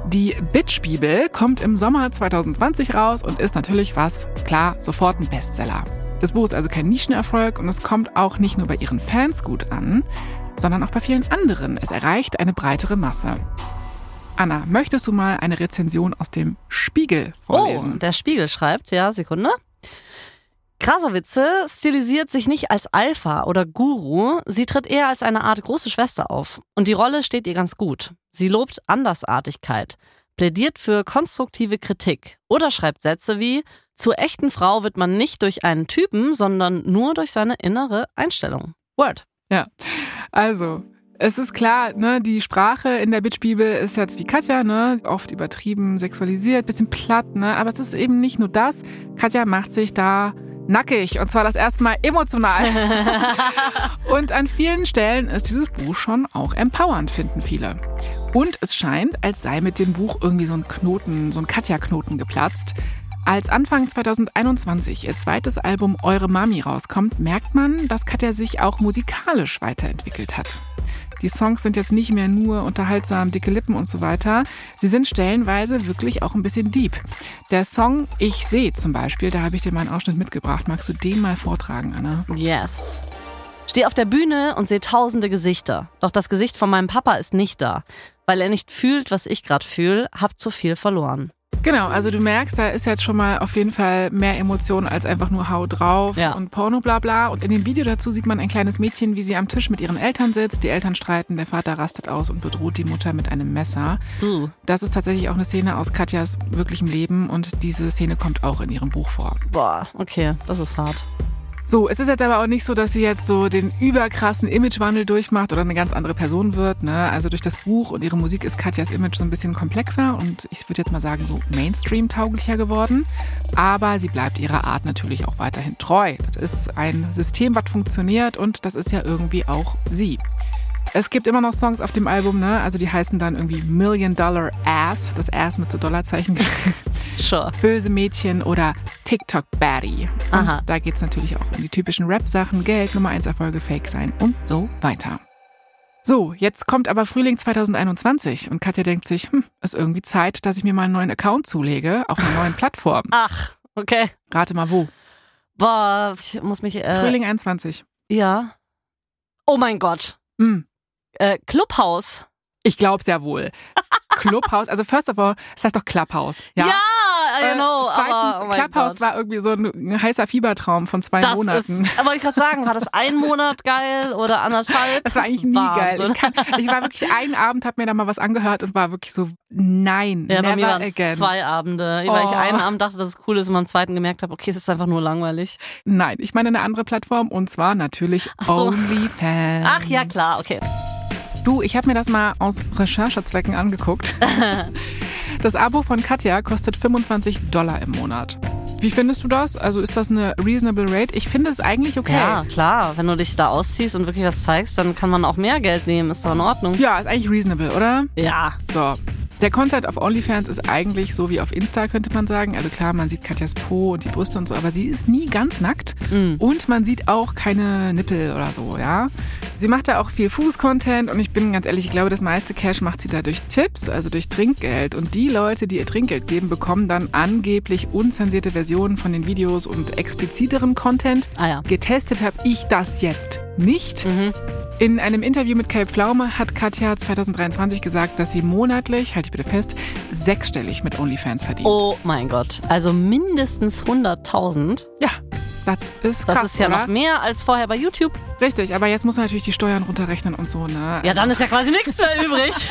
Die Bitch-Bibel kommt im Sommer 2020 raus und ist natürlich was, klar, sofort ein Bestseller. Das Buch ist also kein Nischenerfolg und es kommt auch nicht nur bei ihren Fans gut an, sondern auch bei vielen anderen. Es erreicht eine breitere Masse. Anna, möchtest du mal eine Rezension aus dem Spiegel Oh, vorlesen? der Spiegel schreibt, ja, Sekunde. Krasowitze stilisiert sich nicht als Alpha oder Guru, sie tritt eher als eine Art große Schwester auf. Und die Rolle steht ihr ganz gut. Sie lobt Andersartigkeit, plädiert für konstruktive Kritik oder schreibt Sätze wie Zur echten Frau wird man nicht durch einen Typen, sondern nur durch seine innere Einstellung. Word. Ja, also, es ist klar, ne, die Sprache in der Bitch-Bibel ist jetzt wie Katja, ne, oft übertrieben, sexualisiert, bisschen platt, ne, aber es ist eben nicht nur das. Katja macht sich da nackig und zwar das erste Mal emotional. <laughs> und an vielen Stellen ist dieses Buch schon auch empowernd, finden viele. Und es scheint, als sei mit dem Buch irgendwie so ein Knoten, so ein Katja-Knoten geplatzt. Als Anfang 2021 ihr zweites Album Eure Mami rauskommt, merkt man, dass Katja sich auch musikalisch weiterentwickelt hat. Die Songs sind jetzt nicht mehr nur unterhaltsam, dicke Lippen und so weiter. Sie sind stellenweise wirklich auch ein bisschen deep. Der Song Ich seh zum Beispiel, da habe ich dir mal einen Ausschnitt mitgebracht. Magst du den mal vortragen, Anna? Yes. Steh auf der Bühne und sehe tausende Gesichter. Doch das Gesicht von meinem Papa ist nicht da. Weil er nicht fühlt, was ich gerade fühle, hab zu viel verloren. Genau, also du merkst, da ist jetzt schon mal auf jeden Fall mehr Emotion als einfach nur Hau drauf Ja. und Porno bla bla. Und in dem Video dazu sieht man ein kleines Mädchen, wie sie am Tisch mit ihren Eltern sitzt. Die Eltern streiten, der Vater rastet aus und bedroht die Mutter mit einem Messer. Uh. Das ist tatsächlich auch eine Szene aus Katjas wirklichem Leben und diese Szene kommt auch in ihrem Buch vor. Boah, okay, das ist hart. So, es ist jetzt aber auch nicht so, dass sie jetzt so den überkrassen Imagewandel durchmacht oder eine ganz andere Person wird. Ne? Also durch das Buch und ihre Musik ist Katjas Image so ein bisschen komplexer und ich würde jetzt mal sagen so Mainstream-tauglicher geworden. Aber sie bleibt ihrer Art natürlich auch weiterhin treu. Das ist ein System, was funktioniert und das ist ja irgendwie auch sie. Es gibt immer noch Songs auf dem Album, ne? Also die heißen dann irgendwie Million Dollar Ass, das Ass mit so Dollarzeichen. <laughs> Sure. Böse Mädchen oder TikTok Baddie. Und Aha. da geht's natürlich auch um die typischen Rap-Sachen, Geld, Nummer 1 Erfolge, Fake sein und so weiter. So, jetzt kommt aber Frühling 2021 und Katja denkt sich, hm, ist irgendwie Zeit, dass ich mir mal einen neuen Account zulege auf einer neuen Plattform. <laughs> Ach, okay. Rate mal wo. Boah, ich muss mich. Äh, Frühling 21. Ja. Oh mein Gott. Hm, Äh, Clubhouse. ich glaub's ja wohl. <laughs> Clubhouse, also first of all, es heißt doch Clubhouse. Ja, I Äh, know. zweitens, aber, oh Clubhouse war irgendwie so ein heißer Fiebertraum von zwei Das Monaten. ist, aber ich gerade sagen, war das ein <laughs> Monat geil oder anderthalb? Das war eigentlich nie geil. Wahnsinn. Ich, kann, ich war wirklich einen Abend, hab mir da mal was angehört und war wirklich so, nein, Ja, bei never mir waren es again. zwei Abende, weil ich Oh. einen Abend dachte, dass es cool ist und beim zweiten gemerkt habe, okay, es ist einfach nur langweilig. Nein, ich meine eine andere Plattform und zwar natürlich Ach so. OnlyFans. Ach ja, klar, okay. Du, ich habe mir das mal aus Recherchezwecken angeguckt. <laughs> Das Abo von Katja kostet 25 Dollar im Monat. Wie findest du das? Also ist das eine reasonable rate? Ich finde es eigentlich okay. Ja, klar. Wenn du dich da ausziehst und wirklich was zeigst, dann kann man auch mehr Geld nehmen. Ist doch in Ordnung. Ja, ist eigentlich reasonable, oder? Ja. So. Der Content auf OnlyFans ist eigentlich so wie auf Insta, könnte man sagen. Also klar, man sieht Katjas Po und die Brüste und so, aber sie ist nie ganz nackt. Mhm. Und man sieht auch keine Nippel oder so, ja. Sie macht da auch viel Fuß-Content und ich bin ganz ehrlich, ich glaube, das meiste Cash macht sie da durch Tipps, also durch Trinkgeld. Und die Leute, die ihr Trinkgeld geben, bekommen dann angeblich unzensierte Versionen von den Videos und expliziteren Content. Ah ja. Getestet habe ich das jetzt nicht. Mhm. In einem Interview mit Kai Pflaume hat Katja 2023 gesagt, dass sie monatlich, halt ich bitte fest, sechsstellig mit OnlyFans verdient. Oh mein Gott. Also mindestens 100.000. Ja, das ist krass, Das ist ja oder? noch mehr als vorher bei YouTube. Richtig, aber jetzt muss man natürlich die Steuern runterrechnen und so, ne? Ja, dann ist ja quasi nichts mehr <laughs> übrig. <laughs>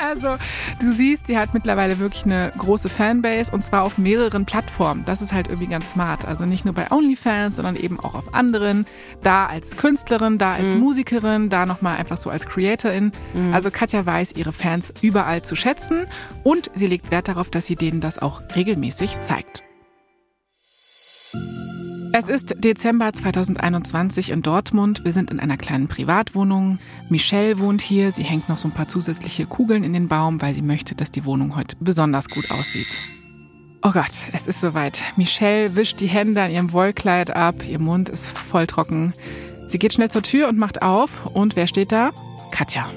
Also, du siehst, sie hat mittlerweile wirklich eine große Fanbase und zwar auf mehreren Plattformen. Das ist halt irgendwie ganz smart. Also nicht nur bei OnlyFans, sondern eben auch auf anderen. Da als Künstlerin, da als Musikerin, da nochmal einfach so als Creatorin. Also Katja weiß ihre Fans überall zu schätzen und sie legt Wert darauf, dass sie denen das auch regelmäßig zeigt. Es ist Dezember 2021 in Dortmund. Wir sind in einer kleinen Privatwohnung. Michelle wohnt hier. Sie hängt noch so ein paar zusätzliche Kugeln in den Baum, weil sie möchte, dass die Wohnung heute besonders gut aussieht. Oh Gott, es ist soweit. Michelle wischt die Hände an ihrem Wollkleid ab. Ihr Mund ist voll trocken. Sie geht schnell zur Tür und macht auf. Und wer steht da? Katja.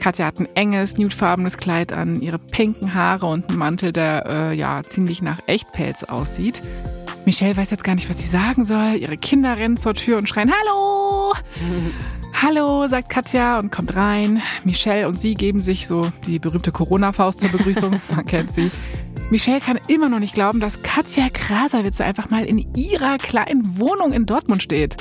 Katja hat ein enges, nudefarbenes Kleid an, ihre pinken Haare und einen Mantel, der äh, ja ziemlich nach Echtpelz aussieht. Michelle weiß jetzt gar nicht, was sie sagen soll. Ihre Kinder rennen zur Tür und schreien Hallo! <laughs> Hallo, sagt Katja und kommt rein. Michelle und sie geben sich so die berühmte Corona-Faust zur Begrüßung. <laughs> Man kennt sie. Michelle kann immer noch nicht glauben, dass Katja Krasavitze einfach mal in ihrer kleinen Wohnung in Dortmund steht.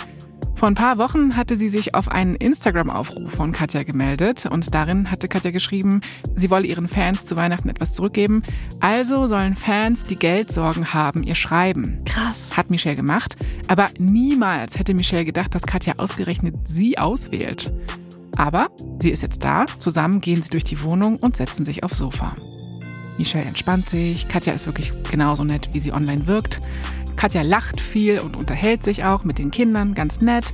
Vor ein paar Wochen hatte sie sich auf einen Instagram-Aufruf von Katja gemeldet und darin hatte Katja geschrieben, sie wolle ihren Fans zu Weihnachten etwas zurückgeben. Also sollen Fans, die Geldsorgen haben, ihr schreiben. Krass. Hat Michelle gemacht, aber niemals hätte Michelle gedacht, dass Katja ausgerechnet sie auswählt. Aber sie ist jetzt da, zusammen gehen sie durch die Wohnung und setzen sich aufs Sofa. Michelle entspannt sich, Katja ist wirklich genauso nett, wie sie online wirkt. Katja lacht viel und unterhält sich auch mit den Kindern, ganz nett.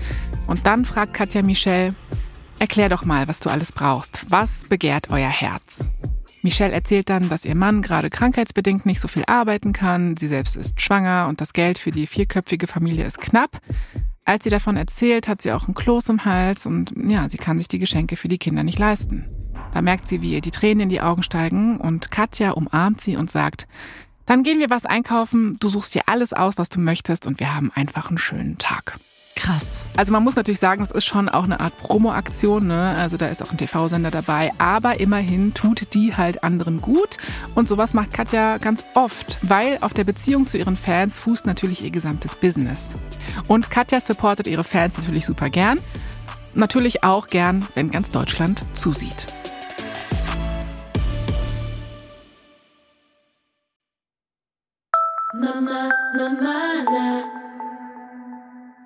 Und dann fragt Katja Michelle, erklär doch mal, was du alles brauchst. Was begehrt euer Herz? Michelle erzählt dann, dass ihr Mann gerade krankheitsbedingt nicht so viel arbeiten kann. Sie selbst ist schwanger und das Geld für die vierköpfige Familie ist knapp. Als sie davon erzählt, hat sie auch ein Kloß im Hals und ja, sie kann sich die Geschenke für die Kinder nicht leisten. Da merkt sie, wie ihr die Tränen in die Augen steigen und Katja umarmt sie und sagt, dann gehen wir was einkaufen, du suchst dir alles aus, was du möchtest und wir haben einfach einen schönen Tag. Krass. Also man muss natürlich sagen, es ist schon auch eine Art Promo-Aktion, ne? Also da ist auch ein TV-Sender dabei, aber immerhin tut die halt anderen gut. Und sowas macht Katja ganz oft, weil auf der Beziehung zu ihren Fans fußt natürlich ihr gesamtes Business. Und Katja supportet ihre Fans natürlich super gern. Natürlich auch gern, wenn ganz Deutschland zusieht.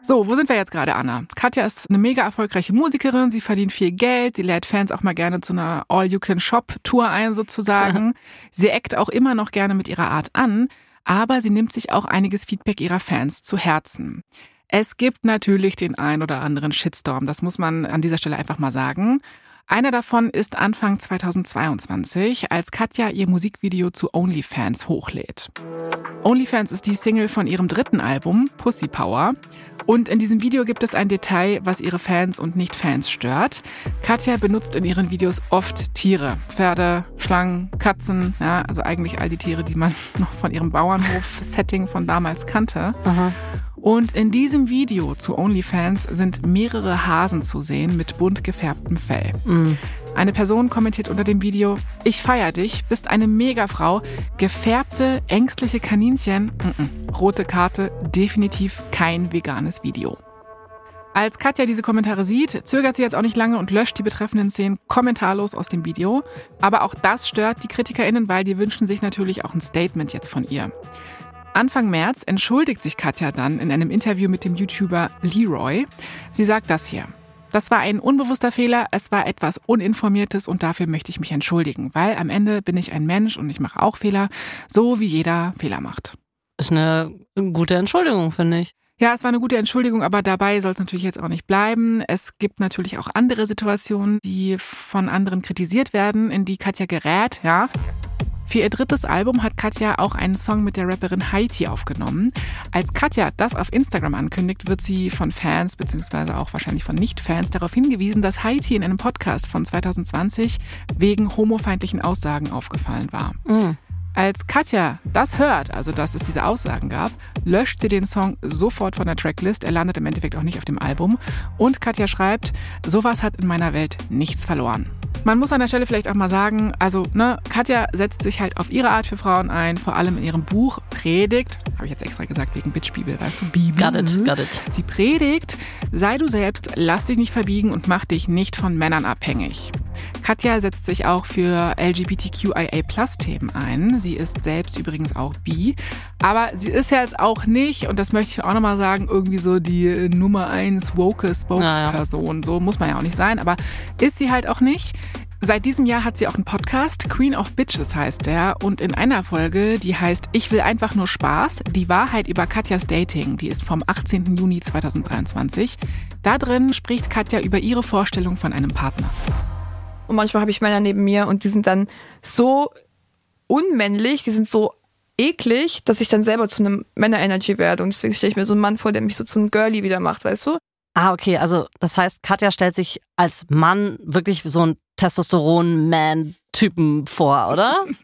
So, wo sind wir jetzt gerade, Anna? Katja ist eine mega erfolgreiche Musikerin, sie verdient viel Geld, sie lädt Fans auch mal gerne zu einer All-You-Can-Shop-Tour ein sozusagen. <laughs> sie eckt auch immer noch gerne mit ihrer Art an, aber sie nimmt sich auch einiges Feedback ihrer Fans zu Herzen. Es gibt natürlich den ein oder anderen Shitstorm, das muss man an dieser Stelle einfach mal sagen. Einer davon ist Anfang 2022, als Katja ihr Musikvideo zu OnlyFans hochlädt. OnlyFans ist die Single von ihrem dritten Album, Pussy Power. Und in diesem Video gibt es ein Detail, was ihre Fans und Nicht-Fans stört. Katja benutzt in ihren Videos oft Tiere. Pferde, Schlangen, Katzen, ja, also eigentlich all die Tiere, die man <laughs> noch von ihrem Bauernhof-Setting von damals kannte. Aha. Und in diesem Video zu OnlyFans sind mehrere Hasen zu sehen mit bunt gefärbtem Fell. Mhm. Eine Person kommentiert unter dem Video, ich feier dich, bist eine Megafrau, gefärbte, ängstliche Kaninchen, mm -mm. rote Karte, definitiv kein veganes Video. Als Katja diese Kommentare sieht, zögert sie jetzt auch nicht lange und löscht die betreffenden Szenen kommentarlos aus dem Video. Aber auch das stört die KritikerInnen, weil die wünschen sich natürlich auch ein Statement jetzt von ihr. Anfang März entschuldigt sich Katja dann in einem Interview mit dem YouTuber Leroy. Sie sagt das hier. Das war ein unbewusster Fehler, es war etwas Uninformiertes und dafür möchte ich mich entschuldigen, weil am Ende bin ich ein Mensch und ich mache auch Fehler, so wie jeder Fehler macht. Ist eine gute Entschuldigung, finde ich. Ja, es war eine gute Entschuldigung, aber dabei soll es natürlich jetzt auch nicht bleiben. Es gibt natürlich auch andere Situationen, die von anderen kritisiert werden, in die Katja gerät, ja. Für ihr drittes Album hat Katja auch einen Song mit der Rapperin Haiti aufgenommen. Als Katja das auf Instagram ankündigt, wird sie von Fans beziehungsweise auch wahrscheinlich von Nicht-Fans darauf hingewiesen, dass Haiti in einem Podcast von 2020 wegen homofeindlichen Aussagen aufgefallen war. Mhm. Als Katja das hört, also dass es diese Aussagen gab, löscht sie den Song sofort von der Tracklist. Er landet im Endeffekt auch nicht auf dem Album. Und Katja schreibt, sowas hat in meiner Welt nichts verloren. Man muss an der Stelle vielleicht auch mal sagen, also ne, Katja setzt sich halt auf ihre Art für Frauen ein, vor allem in ihrem Buch Predigt, habe ich jetzt extra gesagt wegen Bitchbibel, weißt du, Bibel. Got it, got it. Sie predigt, sei du selbst, lass dich nicht verbiegen und mach dich nicht von Männern abhängig. Katja setzt sich auch für LGBTQIA-Plus-Themen ein. Sie ist selbst übrigens auch bi. Aber sie ist ja jetzt auch nicht, und das möchte ich auch nochmal sagen, irgendwie so die Nummer eins woke Spokesperson. So muss man ja auch nicht sein, aber ist sie halt auch nicht. Seit diesem Jahr hat sie auch einen Podcast, Queen of Bitches heißt der. Und in einer Folge, die heißt Ich will einfach nur Spaß, die Wahrheit über Katjas Dating, die ist vom 18. Juni 2023. Da drin spricht Katja über ihre Vorstellung von einem Partner. Und manchmal habe ich Männer neben mir und die sind dann so unmännlich, die sind so eklig, dass ich dann selber zu einem Männer-Energy werde. Und deswegen stelle ich mir so einen Mann vor, der mich so zum Girly wieder macht, weißt du? Ah, okay. Also das heißt, Katja stellt sich als Mann wirklich so ein Testosteron-Man-Typen vor, oder? <laughs>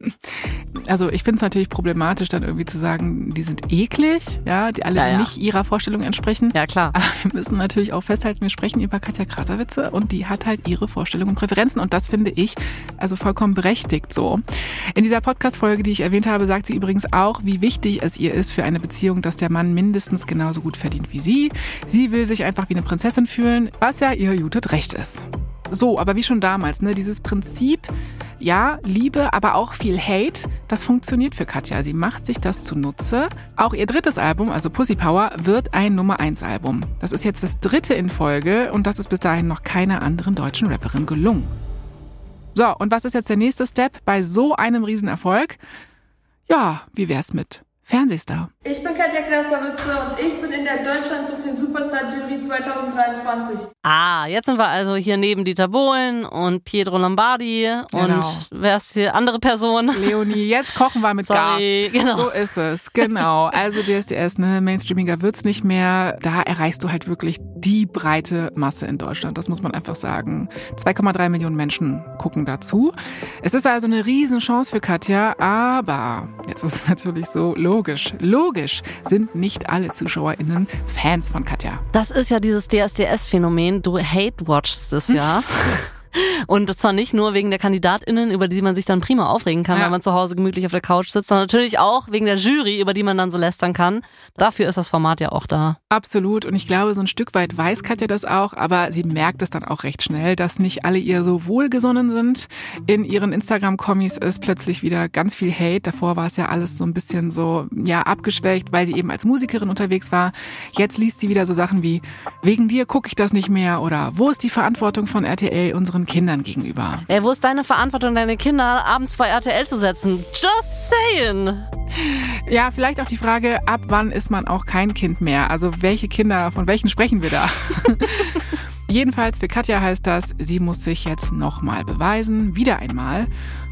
Also ich finde es natürlich problematisch, dann irgendwie zu sagen, die sind eklig, ja, die alle ja, ja. nicht ihrer Vorstellung entsprechen. Ja, klar. Aber wir müssen natürlich auch festhalten, wir sprechen über Katja Krasavitze und die hat halt ihre Vorstellungen und Präferenzen und das finde ich also vollkommen berechtigt so. In dieser Podcast-Folge, die ich erwähnt habe, sagt sie übrigens auch, wie wichtig es ihr ist für eine Beziehung, dass der Mann mindestens genauso gut verdient wie sie. Sie will sich einfach wie eine Prinzessin fühlen, was ja ihr Jutet recht ist. So, aber wie schon damals, ne, dieses Prinzip, ja, Liebe, aber auch viel Hate, das funktioniert für Katja. Sie macht sich das zunutze. Auch ihr drittes Album, also Pussy Power, wird ein Nummer 1 Album. Das ist jetzt das dritte in Folge und das ist bis dahin noch keiner anderen deutschen Rapperin gelungen. So, und was ist jetzt der nächste Step bei so einem Riesenerfolg? Ja, wie wär's mit Fernsehstar. Ich bin Katja Krasavitze und ich bin in der Deutschland sucht den Superstar Jury 2023. Ah, jetzt sind wir also hier neben Dieter Bohlen und Pietro Lombardi genau. und wer ist die andere Person? Leonie, jetzt kochen wir mit Sorry, Gas. Genau. So ist es, genau. Also DSDS, ne, Mainstreamiger wird's nicht mehr. Da erreichst du halt wirklich die breite Masse in Deutschland. Das muss man einfach sagen. 2,3 Millionen Menschen gucken dazu. Es ist also eine Riesenchance für Katja, aber jetzt ist es natürlich so, logisch, logisch sind nicht alle ZuschauerInnen Fans von Katja. Das ist ja dieses DSDS-Phänomen. Du hate-watchst es ja. <laughs> Und zwar nicht nur wegen der KandidatInnen, über die man sich dann prima aufregen kann, Ja. wenn man zu Hause gemütlich auf der Couch sitzt, sondern natürlich auch wegen der Jury, über die man dann so lästern kann. Dafür ist das Format ja auch da. Absolut. Und ich glaube, so ein Stück weit weiß Katja das auch, aber sie merkt es dann auch recht schnell, dass nicht alle ihr so wohlgesonnen sind. In ihren Instagram-Kommis ist plötzlich wieder ganz viel Hate. Davor war es ja alles so ein bisschen so, ja, abgeschwächt, weil sie eben als Musikerin unterwegs war. Jetzt liest sie wieder so Sachen wie, wegen dir gucke ich das nicht mehr oder wo ist die Verantwortung von RTL unseren Kindern gegenüber? Ey, wo ist deine Verantwortung, deine Kinder abends vor RTL zu setzen? Just saying. Ja, vielleicht auch die Frage, ab wann ist man auch kein Kind mehr? Also welche Kinder, von welchen sprechen wir da? <laughs> Jedenfalls für Katja heißt das, sie muss sich jetzt nochmal beweisen, wieder einmal.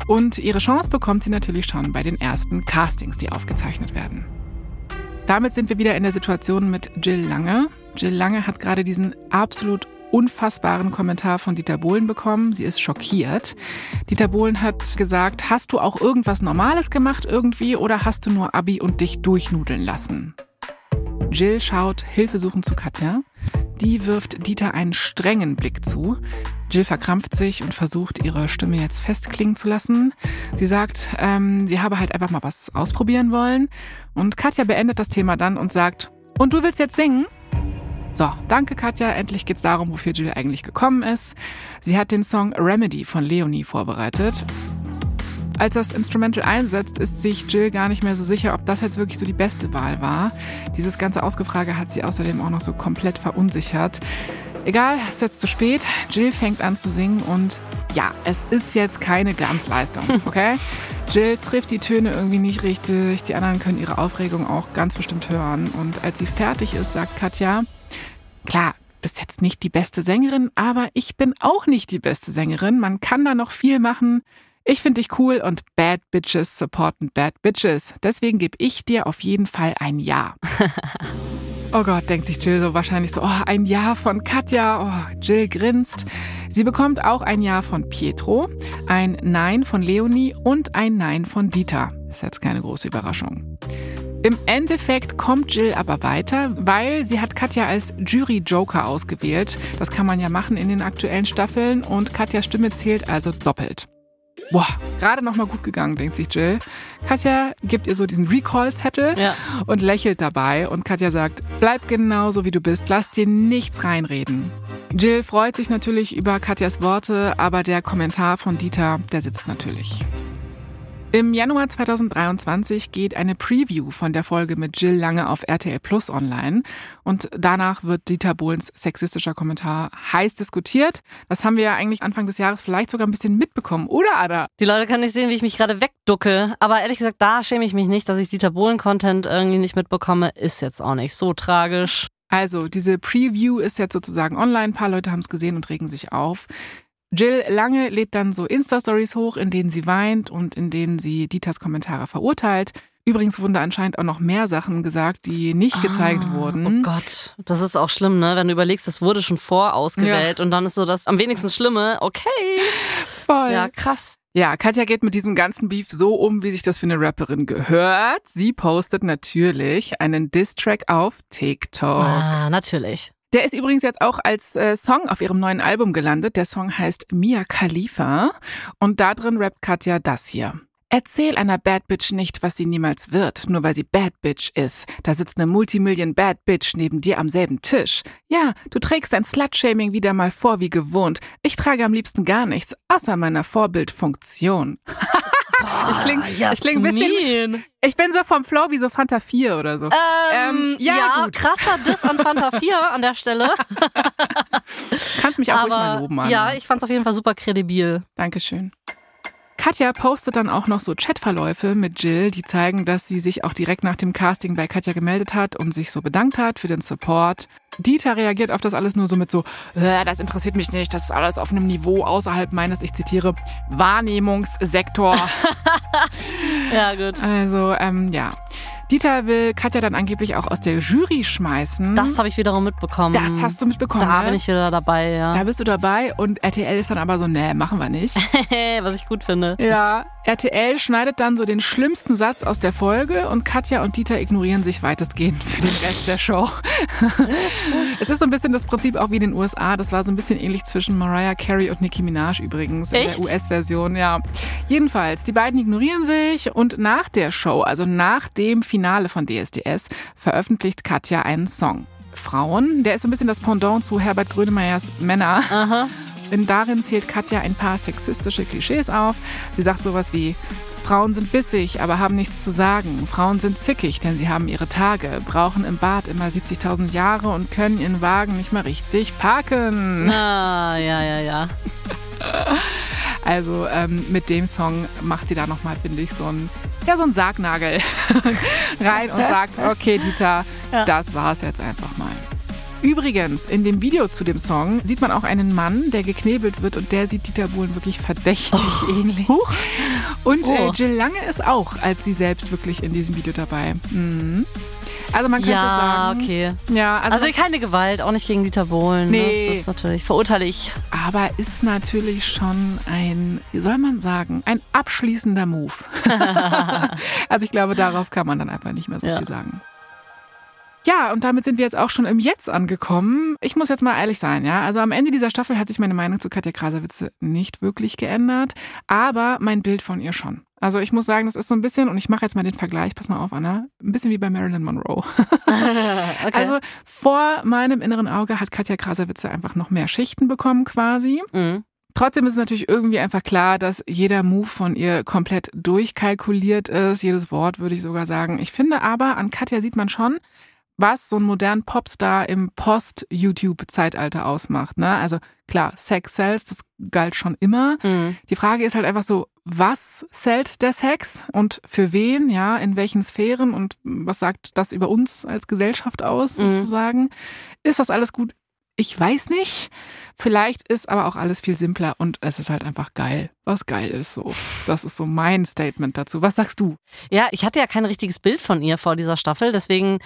Und ihre Chance bekommt sie natürlich schon bei den ersten Castings, die aufgezeichnet werden. Damit sind wir wieder in der Situation mit Jill Lange. Jill Lange hat gerade diesen absolut unfassbaren Kommentar von Dieter Bohlen bekommen. Sie ist schockiert. Dieter Bohlen hat gesagt, hast du auch irgendwas Normales gemacht irgendwie oder hast du nur Abi und dich durchnudeln lassen? Jill schaut hilfesuchend zu Katja. Die wirft Dieter einen strengen Blick zu. Jill verkrampft sich und versucht, ihre Stimme jetzt festklingen zu lassen. Sie sagt, ähm, sie habe halt einfach mal was ausprobieren wollen. Und Katja beendet das Thema dann und sagt, und du willst jetzt singen? So, danke Katja. Endlich geht's darum, wofür Jill eigentlich gekommen ist. Sie hat den Song Remedy von Leonie vorbereitet. Als das Instrumental einsetzt, ist sich Jill gar nicht mehr so sicher, ob das jetzt wirklich so die beste Wahl war. Dieses ganze Ausgefrage hat sie außerdem auch noch so komplett verunsichert. Egal, es ist jetzt zu spät. Jill fängt an zu singen und ja, es ist jetzt keine Glanzleistung, <laughs> okay? Jill trifft die Töne irgendwie nicht richtig. Die anderen können ihre Aufregung auch ganz bestimmt hören. Und als sie fertig ist, sagt Katja, klar, bist jetzt nicht die beste Sängerin, aber ich bin auch nicht die beste Sängerin. Man kann da noch viel machen. Ich finde dich cool und Bad Bitches supporten Bad Bitches. Deswegen gebe ich dir auf jeden Fall ein Ja. <laughs> Oh Gott, denkt sich Jill so wahrscheinlich so, oh, ein Ja von Katja. Oh, Jill grinst. Sie bekommt auch ein Ja von Pietro, ein Nein von Leonie und ein Nein von Dieter. Ist jetzt keine große Überraschung. Im Endeffekt kommt Jill aber weiter, weil sie hat Katja als Jury-Joker ausgewählt. Das kann man ja machen in den aktuellen Staffeln und Katjas Stimme zählt also doppelt. Boah, gerade noch mal gut gegangen, denkt sich Jill. Katja gibt ihr so diesen Recall-Zettel Ja. und lächelt dabei. Und Katja sagt, bleib genauso wie du bist, lass dir nichts reinreden. Jill freut sich natürlich über Katjas Worte, aber der Kommentar von Dieter, der sitzt natürlich. Im Januar 2023 geht eine Preview von der Folge mit Jill Lange auf RTL Plus online und danach wird Dieter Bohlens sexistischer Kommentar heiß diskutiert. Das haben wir ja eigentlich Anfang des Jahres vielleicht sogar ein bisschen mitbekommen, oder Ada? Die Leute können nicht sehen, wie ich mich gerade wegducke. Aber ehrlich gesagt, da schäme ich mich nicht, dass ich Dieter Bohlen-Content irgendwie nicht mitbekomme. Ist jetzt auch nicht so tragisch. Also, diese Preview ist jetzt sozusagen online. Ein paar Leute haben es gesehen und regen sich auf. Jill Lange lädt dann so Insta-Stories hoch, in denen sie weint und in denen sie Dieters Kommentare verurteilt. Übrigens wurden da anscheinend auch noch mehr Sachen gesagt, die nicht gezeigt Ah, wurden. Oh Gott, das ist auch schlimm, ne? Wenn du überlegst, es wurde schon vorausgewählt und dann ist so das am wenigsten Schlimme. Okay. Voll. Ja, krass. Ja, Katja geht mit diesem ganzen Beef so um, wie sich das für eine Rapperin gehört. Sie postet natürlich einen Diss-Track auf TikTok. Ah, natürlich. Der ist übrigens jetzt auch als äh, Song auf ihrem neuen Album gelandet. Der Song heißt Mia Khalifa und da drin rappt Katja das hier. Erzähl einer Bad Bitch nicht, was sie niemals wird, nur weil sie Bad Bitch ist. Da sitzt eine Multimillion Bad Bitch neben dir am selben Tisch. Ja, du trägst dein Slut-Shaming wieder mal vor wie gewohnt. Ich trage am liebsten gar nichts, außer meiner Vorbildfunktion. <laughs> ich kling, ich kling ein bisschen, ich bin so vom Flow wie so Fanta 4 oder so. Ähm, Ähm, ja, ja, gut. krasser Diss an Fanta 4 an der Stelle. Kannst mich auch ruhig mal Aber loben, Anna. ja, ich fand's auf jeden Fall super kredibil. Dankeschön. Katja postet dann auch noch so Chatverläufe mit Jill, die zeigen, dass sie sich auch direkt nach dem Casting bei Katja gemeldet hat und sich so bedankt hat für den Support. Dieter reagiert auf das alles nur so mit so, "Äh, das interessiert mich nicht, das ist alles auf einem Niveau außerhalb meines, ich zitiere, Wahrnehmungssektor. <laughs> Ja, gut. Also, ähm, ja. Dieter will Katja dann angeblich auch aus der Jury schmeißen. Das habe ich wiederum mitbekommen. Das hast du mitbekommen. Da ne? bin ich wieder dabei, ja. Da bist du dabei und RTL ist dann aber so, nee, machen wir nicht. <laughs> Was ich gut finde. Ja, RTL schneidet dann so den schlimmsten Satz aus der Folge und Katja und Dieter ignorieren sich weitestgehend für den Rest der Show. <laughs> es ist so ein bisschen das Prinzip auch wie in den USA. Das war so ein bisschen ähnlich zwischen Mariah Carey und Nicki Minaj übrigens in Echt? der US-Version. Ja, jedenfalls die beiden ignorieren sich und nach der Show, also nach dem Finale von DSDS, veröffentlicht Katja einen Song. Frauen, der ist so ein bisschen das Pendant zu Herbert Grönemeyers Männer. Aha. Denn darin zählt Katja ein paar sexistische Klischees auf. Sie sagt sowas wie, Frauen sind bissig, aber haben nichts zu sagen. Frauen sind zickig, denn sie haben ihre Tage, brauchen im Bad immer 70.000 Jahre und können ihren Wagen nicht mal richtig parken. Ah, ja, ja, ja. <laughs> Also ähm, mit dem Song macht sie da nochmal, finde ich, so ein, ja, so ein Sargnagel <laughs> rein und sagt, okay, Dieter, Ja. das war's jetzt einfach mal. Übrigens, in dem Video zu dem Song sieht man auch einen Mann, der geknebelt wird und der sieht Dieter Bohlen wirklich verdächtig ähnlich. Huch. Und äh, Oh. Jill Lange ist auch als sie selbst wirklich in diesem Video dabei. Mhm. Also man könnte Ja, sagen, okay. ja, also, Also keine Gewalt, auch nicht gegen Dieter Bohlen. Nee. Das ist natürlich, verurteile ich. aber ist natürlich schon ein, wie soll man sagen, ein abschließender Move. <laughs> also ich glaube, darauf kann man dann einfach nicht mehr so Ja. viel sagen. Ja, und damit sind wir jetzt auch schon im Jetzt angekommen. Ich muss jetzt mal ehrlich sein, ja. Also am Ende dieser Staffel hat sich meine Meinung zu Katja Krasavitze nicht wirklich geändert, aber mein Bild von ihr schon. Also ich muss sagen, das ist so ein bisschen, und ich mache jetzt mal den Vergleich, pass mal auf, Anna, ein bisschen wie bei Marilyn Monroe. <laughs> <laughs> Okay. Also vor meinem inneren Auge hat Katja Krasavitze einfach noch mehr Schichten bekommen quasi. mhm. Trotzdem ist es natürlich irgendwie einfach klar, dass jeder Move von ihr komplett durchkalkuliert ist. Jedes Wort würde ich sogar sagen. Ich finde aber, an Katja sieht man schon, was so ein modernen Popstar im Post-YouTube-Zeitalter ausmacht. Ne? Also klar, Sex sells, das galt schon immer. Mhm. Die Frage ist halt einfach so, was zählt der Sex und für wen, ja, in welchen Sphären und was sagt das über uns als Gesellschaft aus, Mhm. sozusagen? Ist das alles gut? Ich weiß nicht. Vielleicht ist aber auch alles viel simpler und es ist halt einfach geil, was geil ist so. Das ist so mein Statement dazu. Was sagst du? Ja, ich hatte ja kein richtiges Bild von ihr vor dieser Staffel, deswegen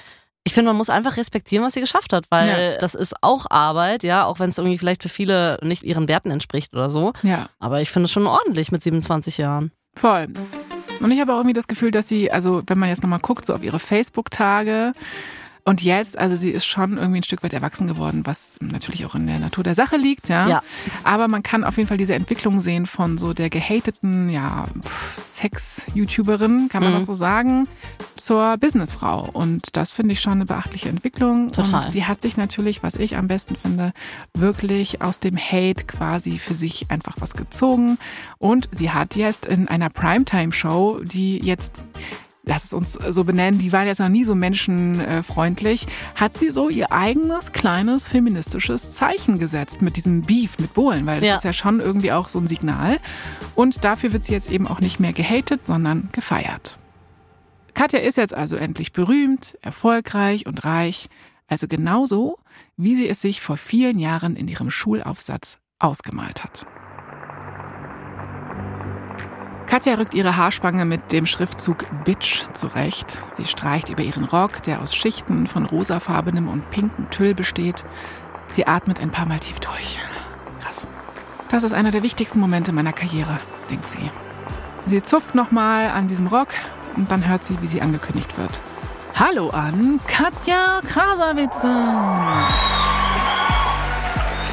ich finde, man muss einfach respektieren, was sie geschafft hat, weil Ja. das ist auch Arbeit, ja, auch wenn es irgendwie vielleicht für viele nicht ihren Werten entspricht oder so. Ja, Aber ich finde es schon ordentlich mit 27 Jahren. voll. Und ich habe auch irgendwie das Gefühl, dass sie, also wenn man jetzt nochmal guckt, so auf ihre Facebook-Tage und jetzt, also sie ist schon irgendwie ein Stück weit erwachsen geworden, was natürlich auch in der Natur der Sache liegt, ja. Ja. Aber man kann auf jeden Fall diese Entwicklung sehen von so der gehateten, ja, Sex-YouTuberin, kann man Mhm. das so sagen, zur Businessfrau. Und das finde ich schon eine beachtliche Entwicklung. Total. Und die hat sich natürlich, was ich am besten finde, wirklich aus dem Hate quasi für sich einfach was gezogen. Und sie hat jetzt in einer Primetime-Show, die jetzt lass es uns so benennen, die waren jetzt noch nie so menschenfreundlich, hat sie so ihr eigenes kleines feministisches Zeichen gesetzt mit diesem Beef mit Bohlen, weil das Ja. ist ja schon irgendwie auch so ein Signal. Und dafür wird sie jetzt eben auch nicht mehr gehatet, sondern gefeiert. Katja ist jetzt also endlich berühmt, erfolgreich und reich, also genauso, wie sie es sich vor vielen Jahren in ihrem Schulaufsatz ausgemalt hat. Katja rückt ihre Haarspange mit dem Schriftzug Bitch zurecht. Sie streicht über ihren Rock, der aus Schichten von rosafarbenem und pinkem Tüll besteht. Sie atmet ein paar Mal tief durch. Krass. Das ist einer der wichtigsten Momente meiner Karriere, denkt sie. Sie zupft nochmal an diesem Rock und dann hört sie, wie sie angekündigt wird. Hallo an Katja Krasavitze.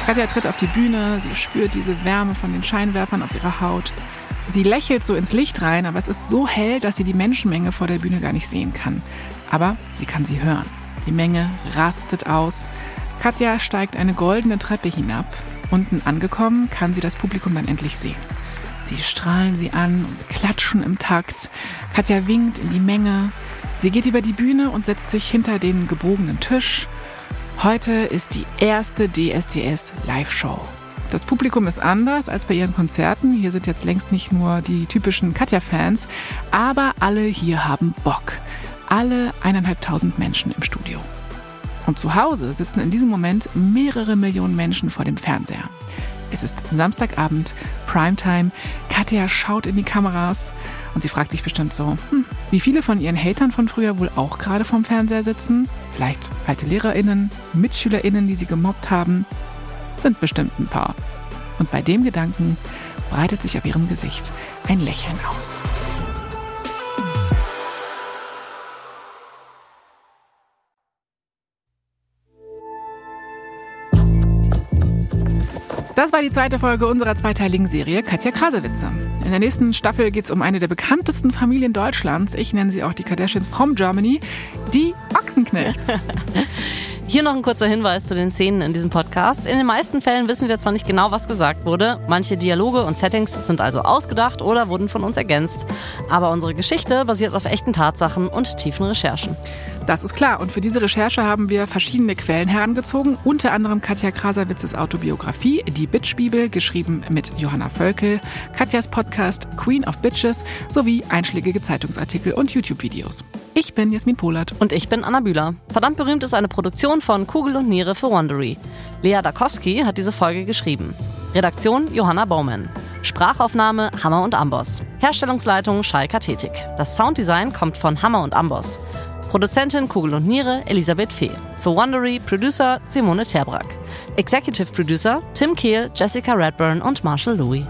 Katja tritt auf die Bühne, sie spürt diese Wärme von den Scheinwerfern auf ihrer Haut. Sie lächelt so ins Licht rein, aber es ist so hell, dass sie die Menschenmenge vor der Bühne gar nicht sehen kann. Aber sie kann sie hören. Die Menge rastet aus. Katja steigt eine goldene Treppe hinab. Unten angekommen, kann sie das Publikum dann endlich sehen. Sie strahlen sie an und klatschen im Takt. Katja winkt in die Menge. Sie geht über die Bühne und setzt sich hinter den gebogenen Tisch. Heute ist die erste DSDS Live-Show. Das Publikum ist anders als bei ihren Konzerten. Hier sind jetzt längst nicht nur die typischen Katja-Fans, aber alle hier haben Bock. Alle eineinhalbtausend Menschen im Studio. Und zu Hause sitzen in diesem Moment mehrere Millionen Menschen vor dem Fernseher. Es ist Samstagabend, Primetime. Katja schaut in die Kameras und sie fragt sich bestimmt so, hm, wie viele von ihren Hatern von früher wohl auch gerade vorm Fernseher sitzen? Vielleicht alte LehrerInnen, MitschülerInnen, die sie gemobbt haben? Sind bestimmt ein paar. Und bei dem Gedanken breitet sich auf ihrem Gesicht ein Lächeln aus. Das war die zweite Folge unserer zweiteiligen Serie Katja Krasewitze. In der nächsten Staffel geht es um eine der bekanntesten Familien Deutschlands. Ich nenne sie auch die Kardashians from Germany, die Ochsenknechts. <laughs> Hier noch ein kurzer Hinweis zu den Szenen in diesem Podcast. In den meisten Fällen wissen wir zwar nicht genau, was gesagt wurde. Manche Dialoge und Settings sind also ausgedacht oder wurden von uns ergänzt. Aber unsere Geschichte basiert auf echten Tatsachen und tiefen Recherchen. Das ist klar. Und für diese Recherche haben wir verschiedene Quellen herangezogen. Unter anderem Katja Krasawitzes Autobiografie, Die Bitch-Bibel, geschrieben mit Johanna Völkel, Katjas Podcast Queen of Bitches sowie einschlägige Zeitungsartikel und YouTube-Videos. Ich bin Jasmin Polat. Und ich bin Anna Bühler. Verdammt berühmt ist eine Produktion von Kugel und Niere für Wondery. Lea Dakowski hat diese Folge geschrieben. Redaktion Johanna Baumann. Sprachaufnahme Hammer und Amboss. Herstellungsleitung Schall Kathetik. Das Sounddesign kommt von Hammer und Amboss. Produzentin Kugel und Niere Elisabeth Fee. Für Wondery Producer Simone Terbrack. Executive Producer Tim Kehl, Jessica Redburn und Marshall Louis.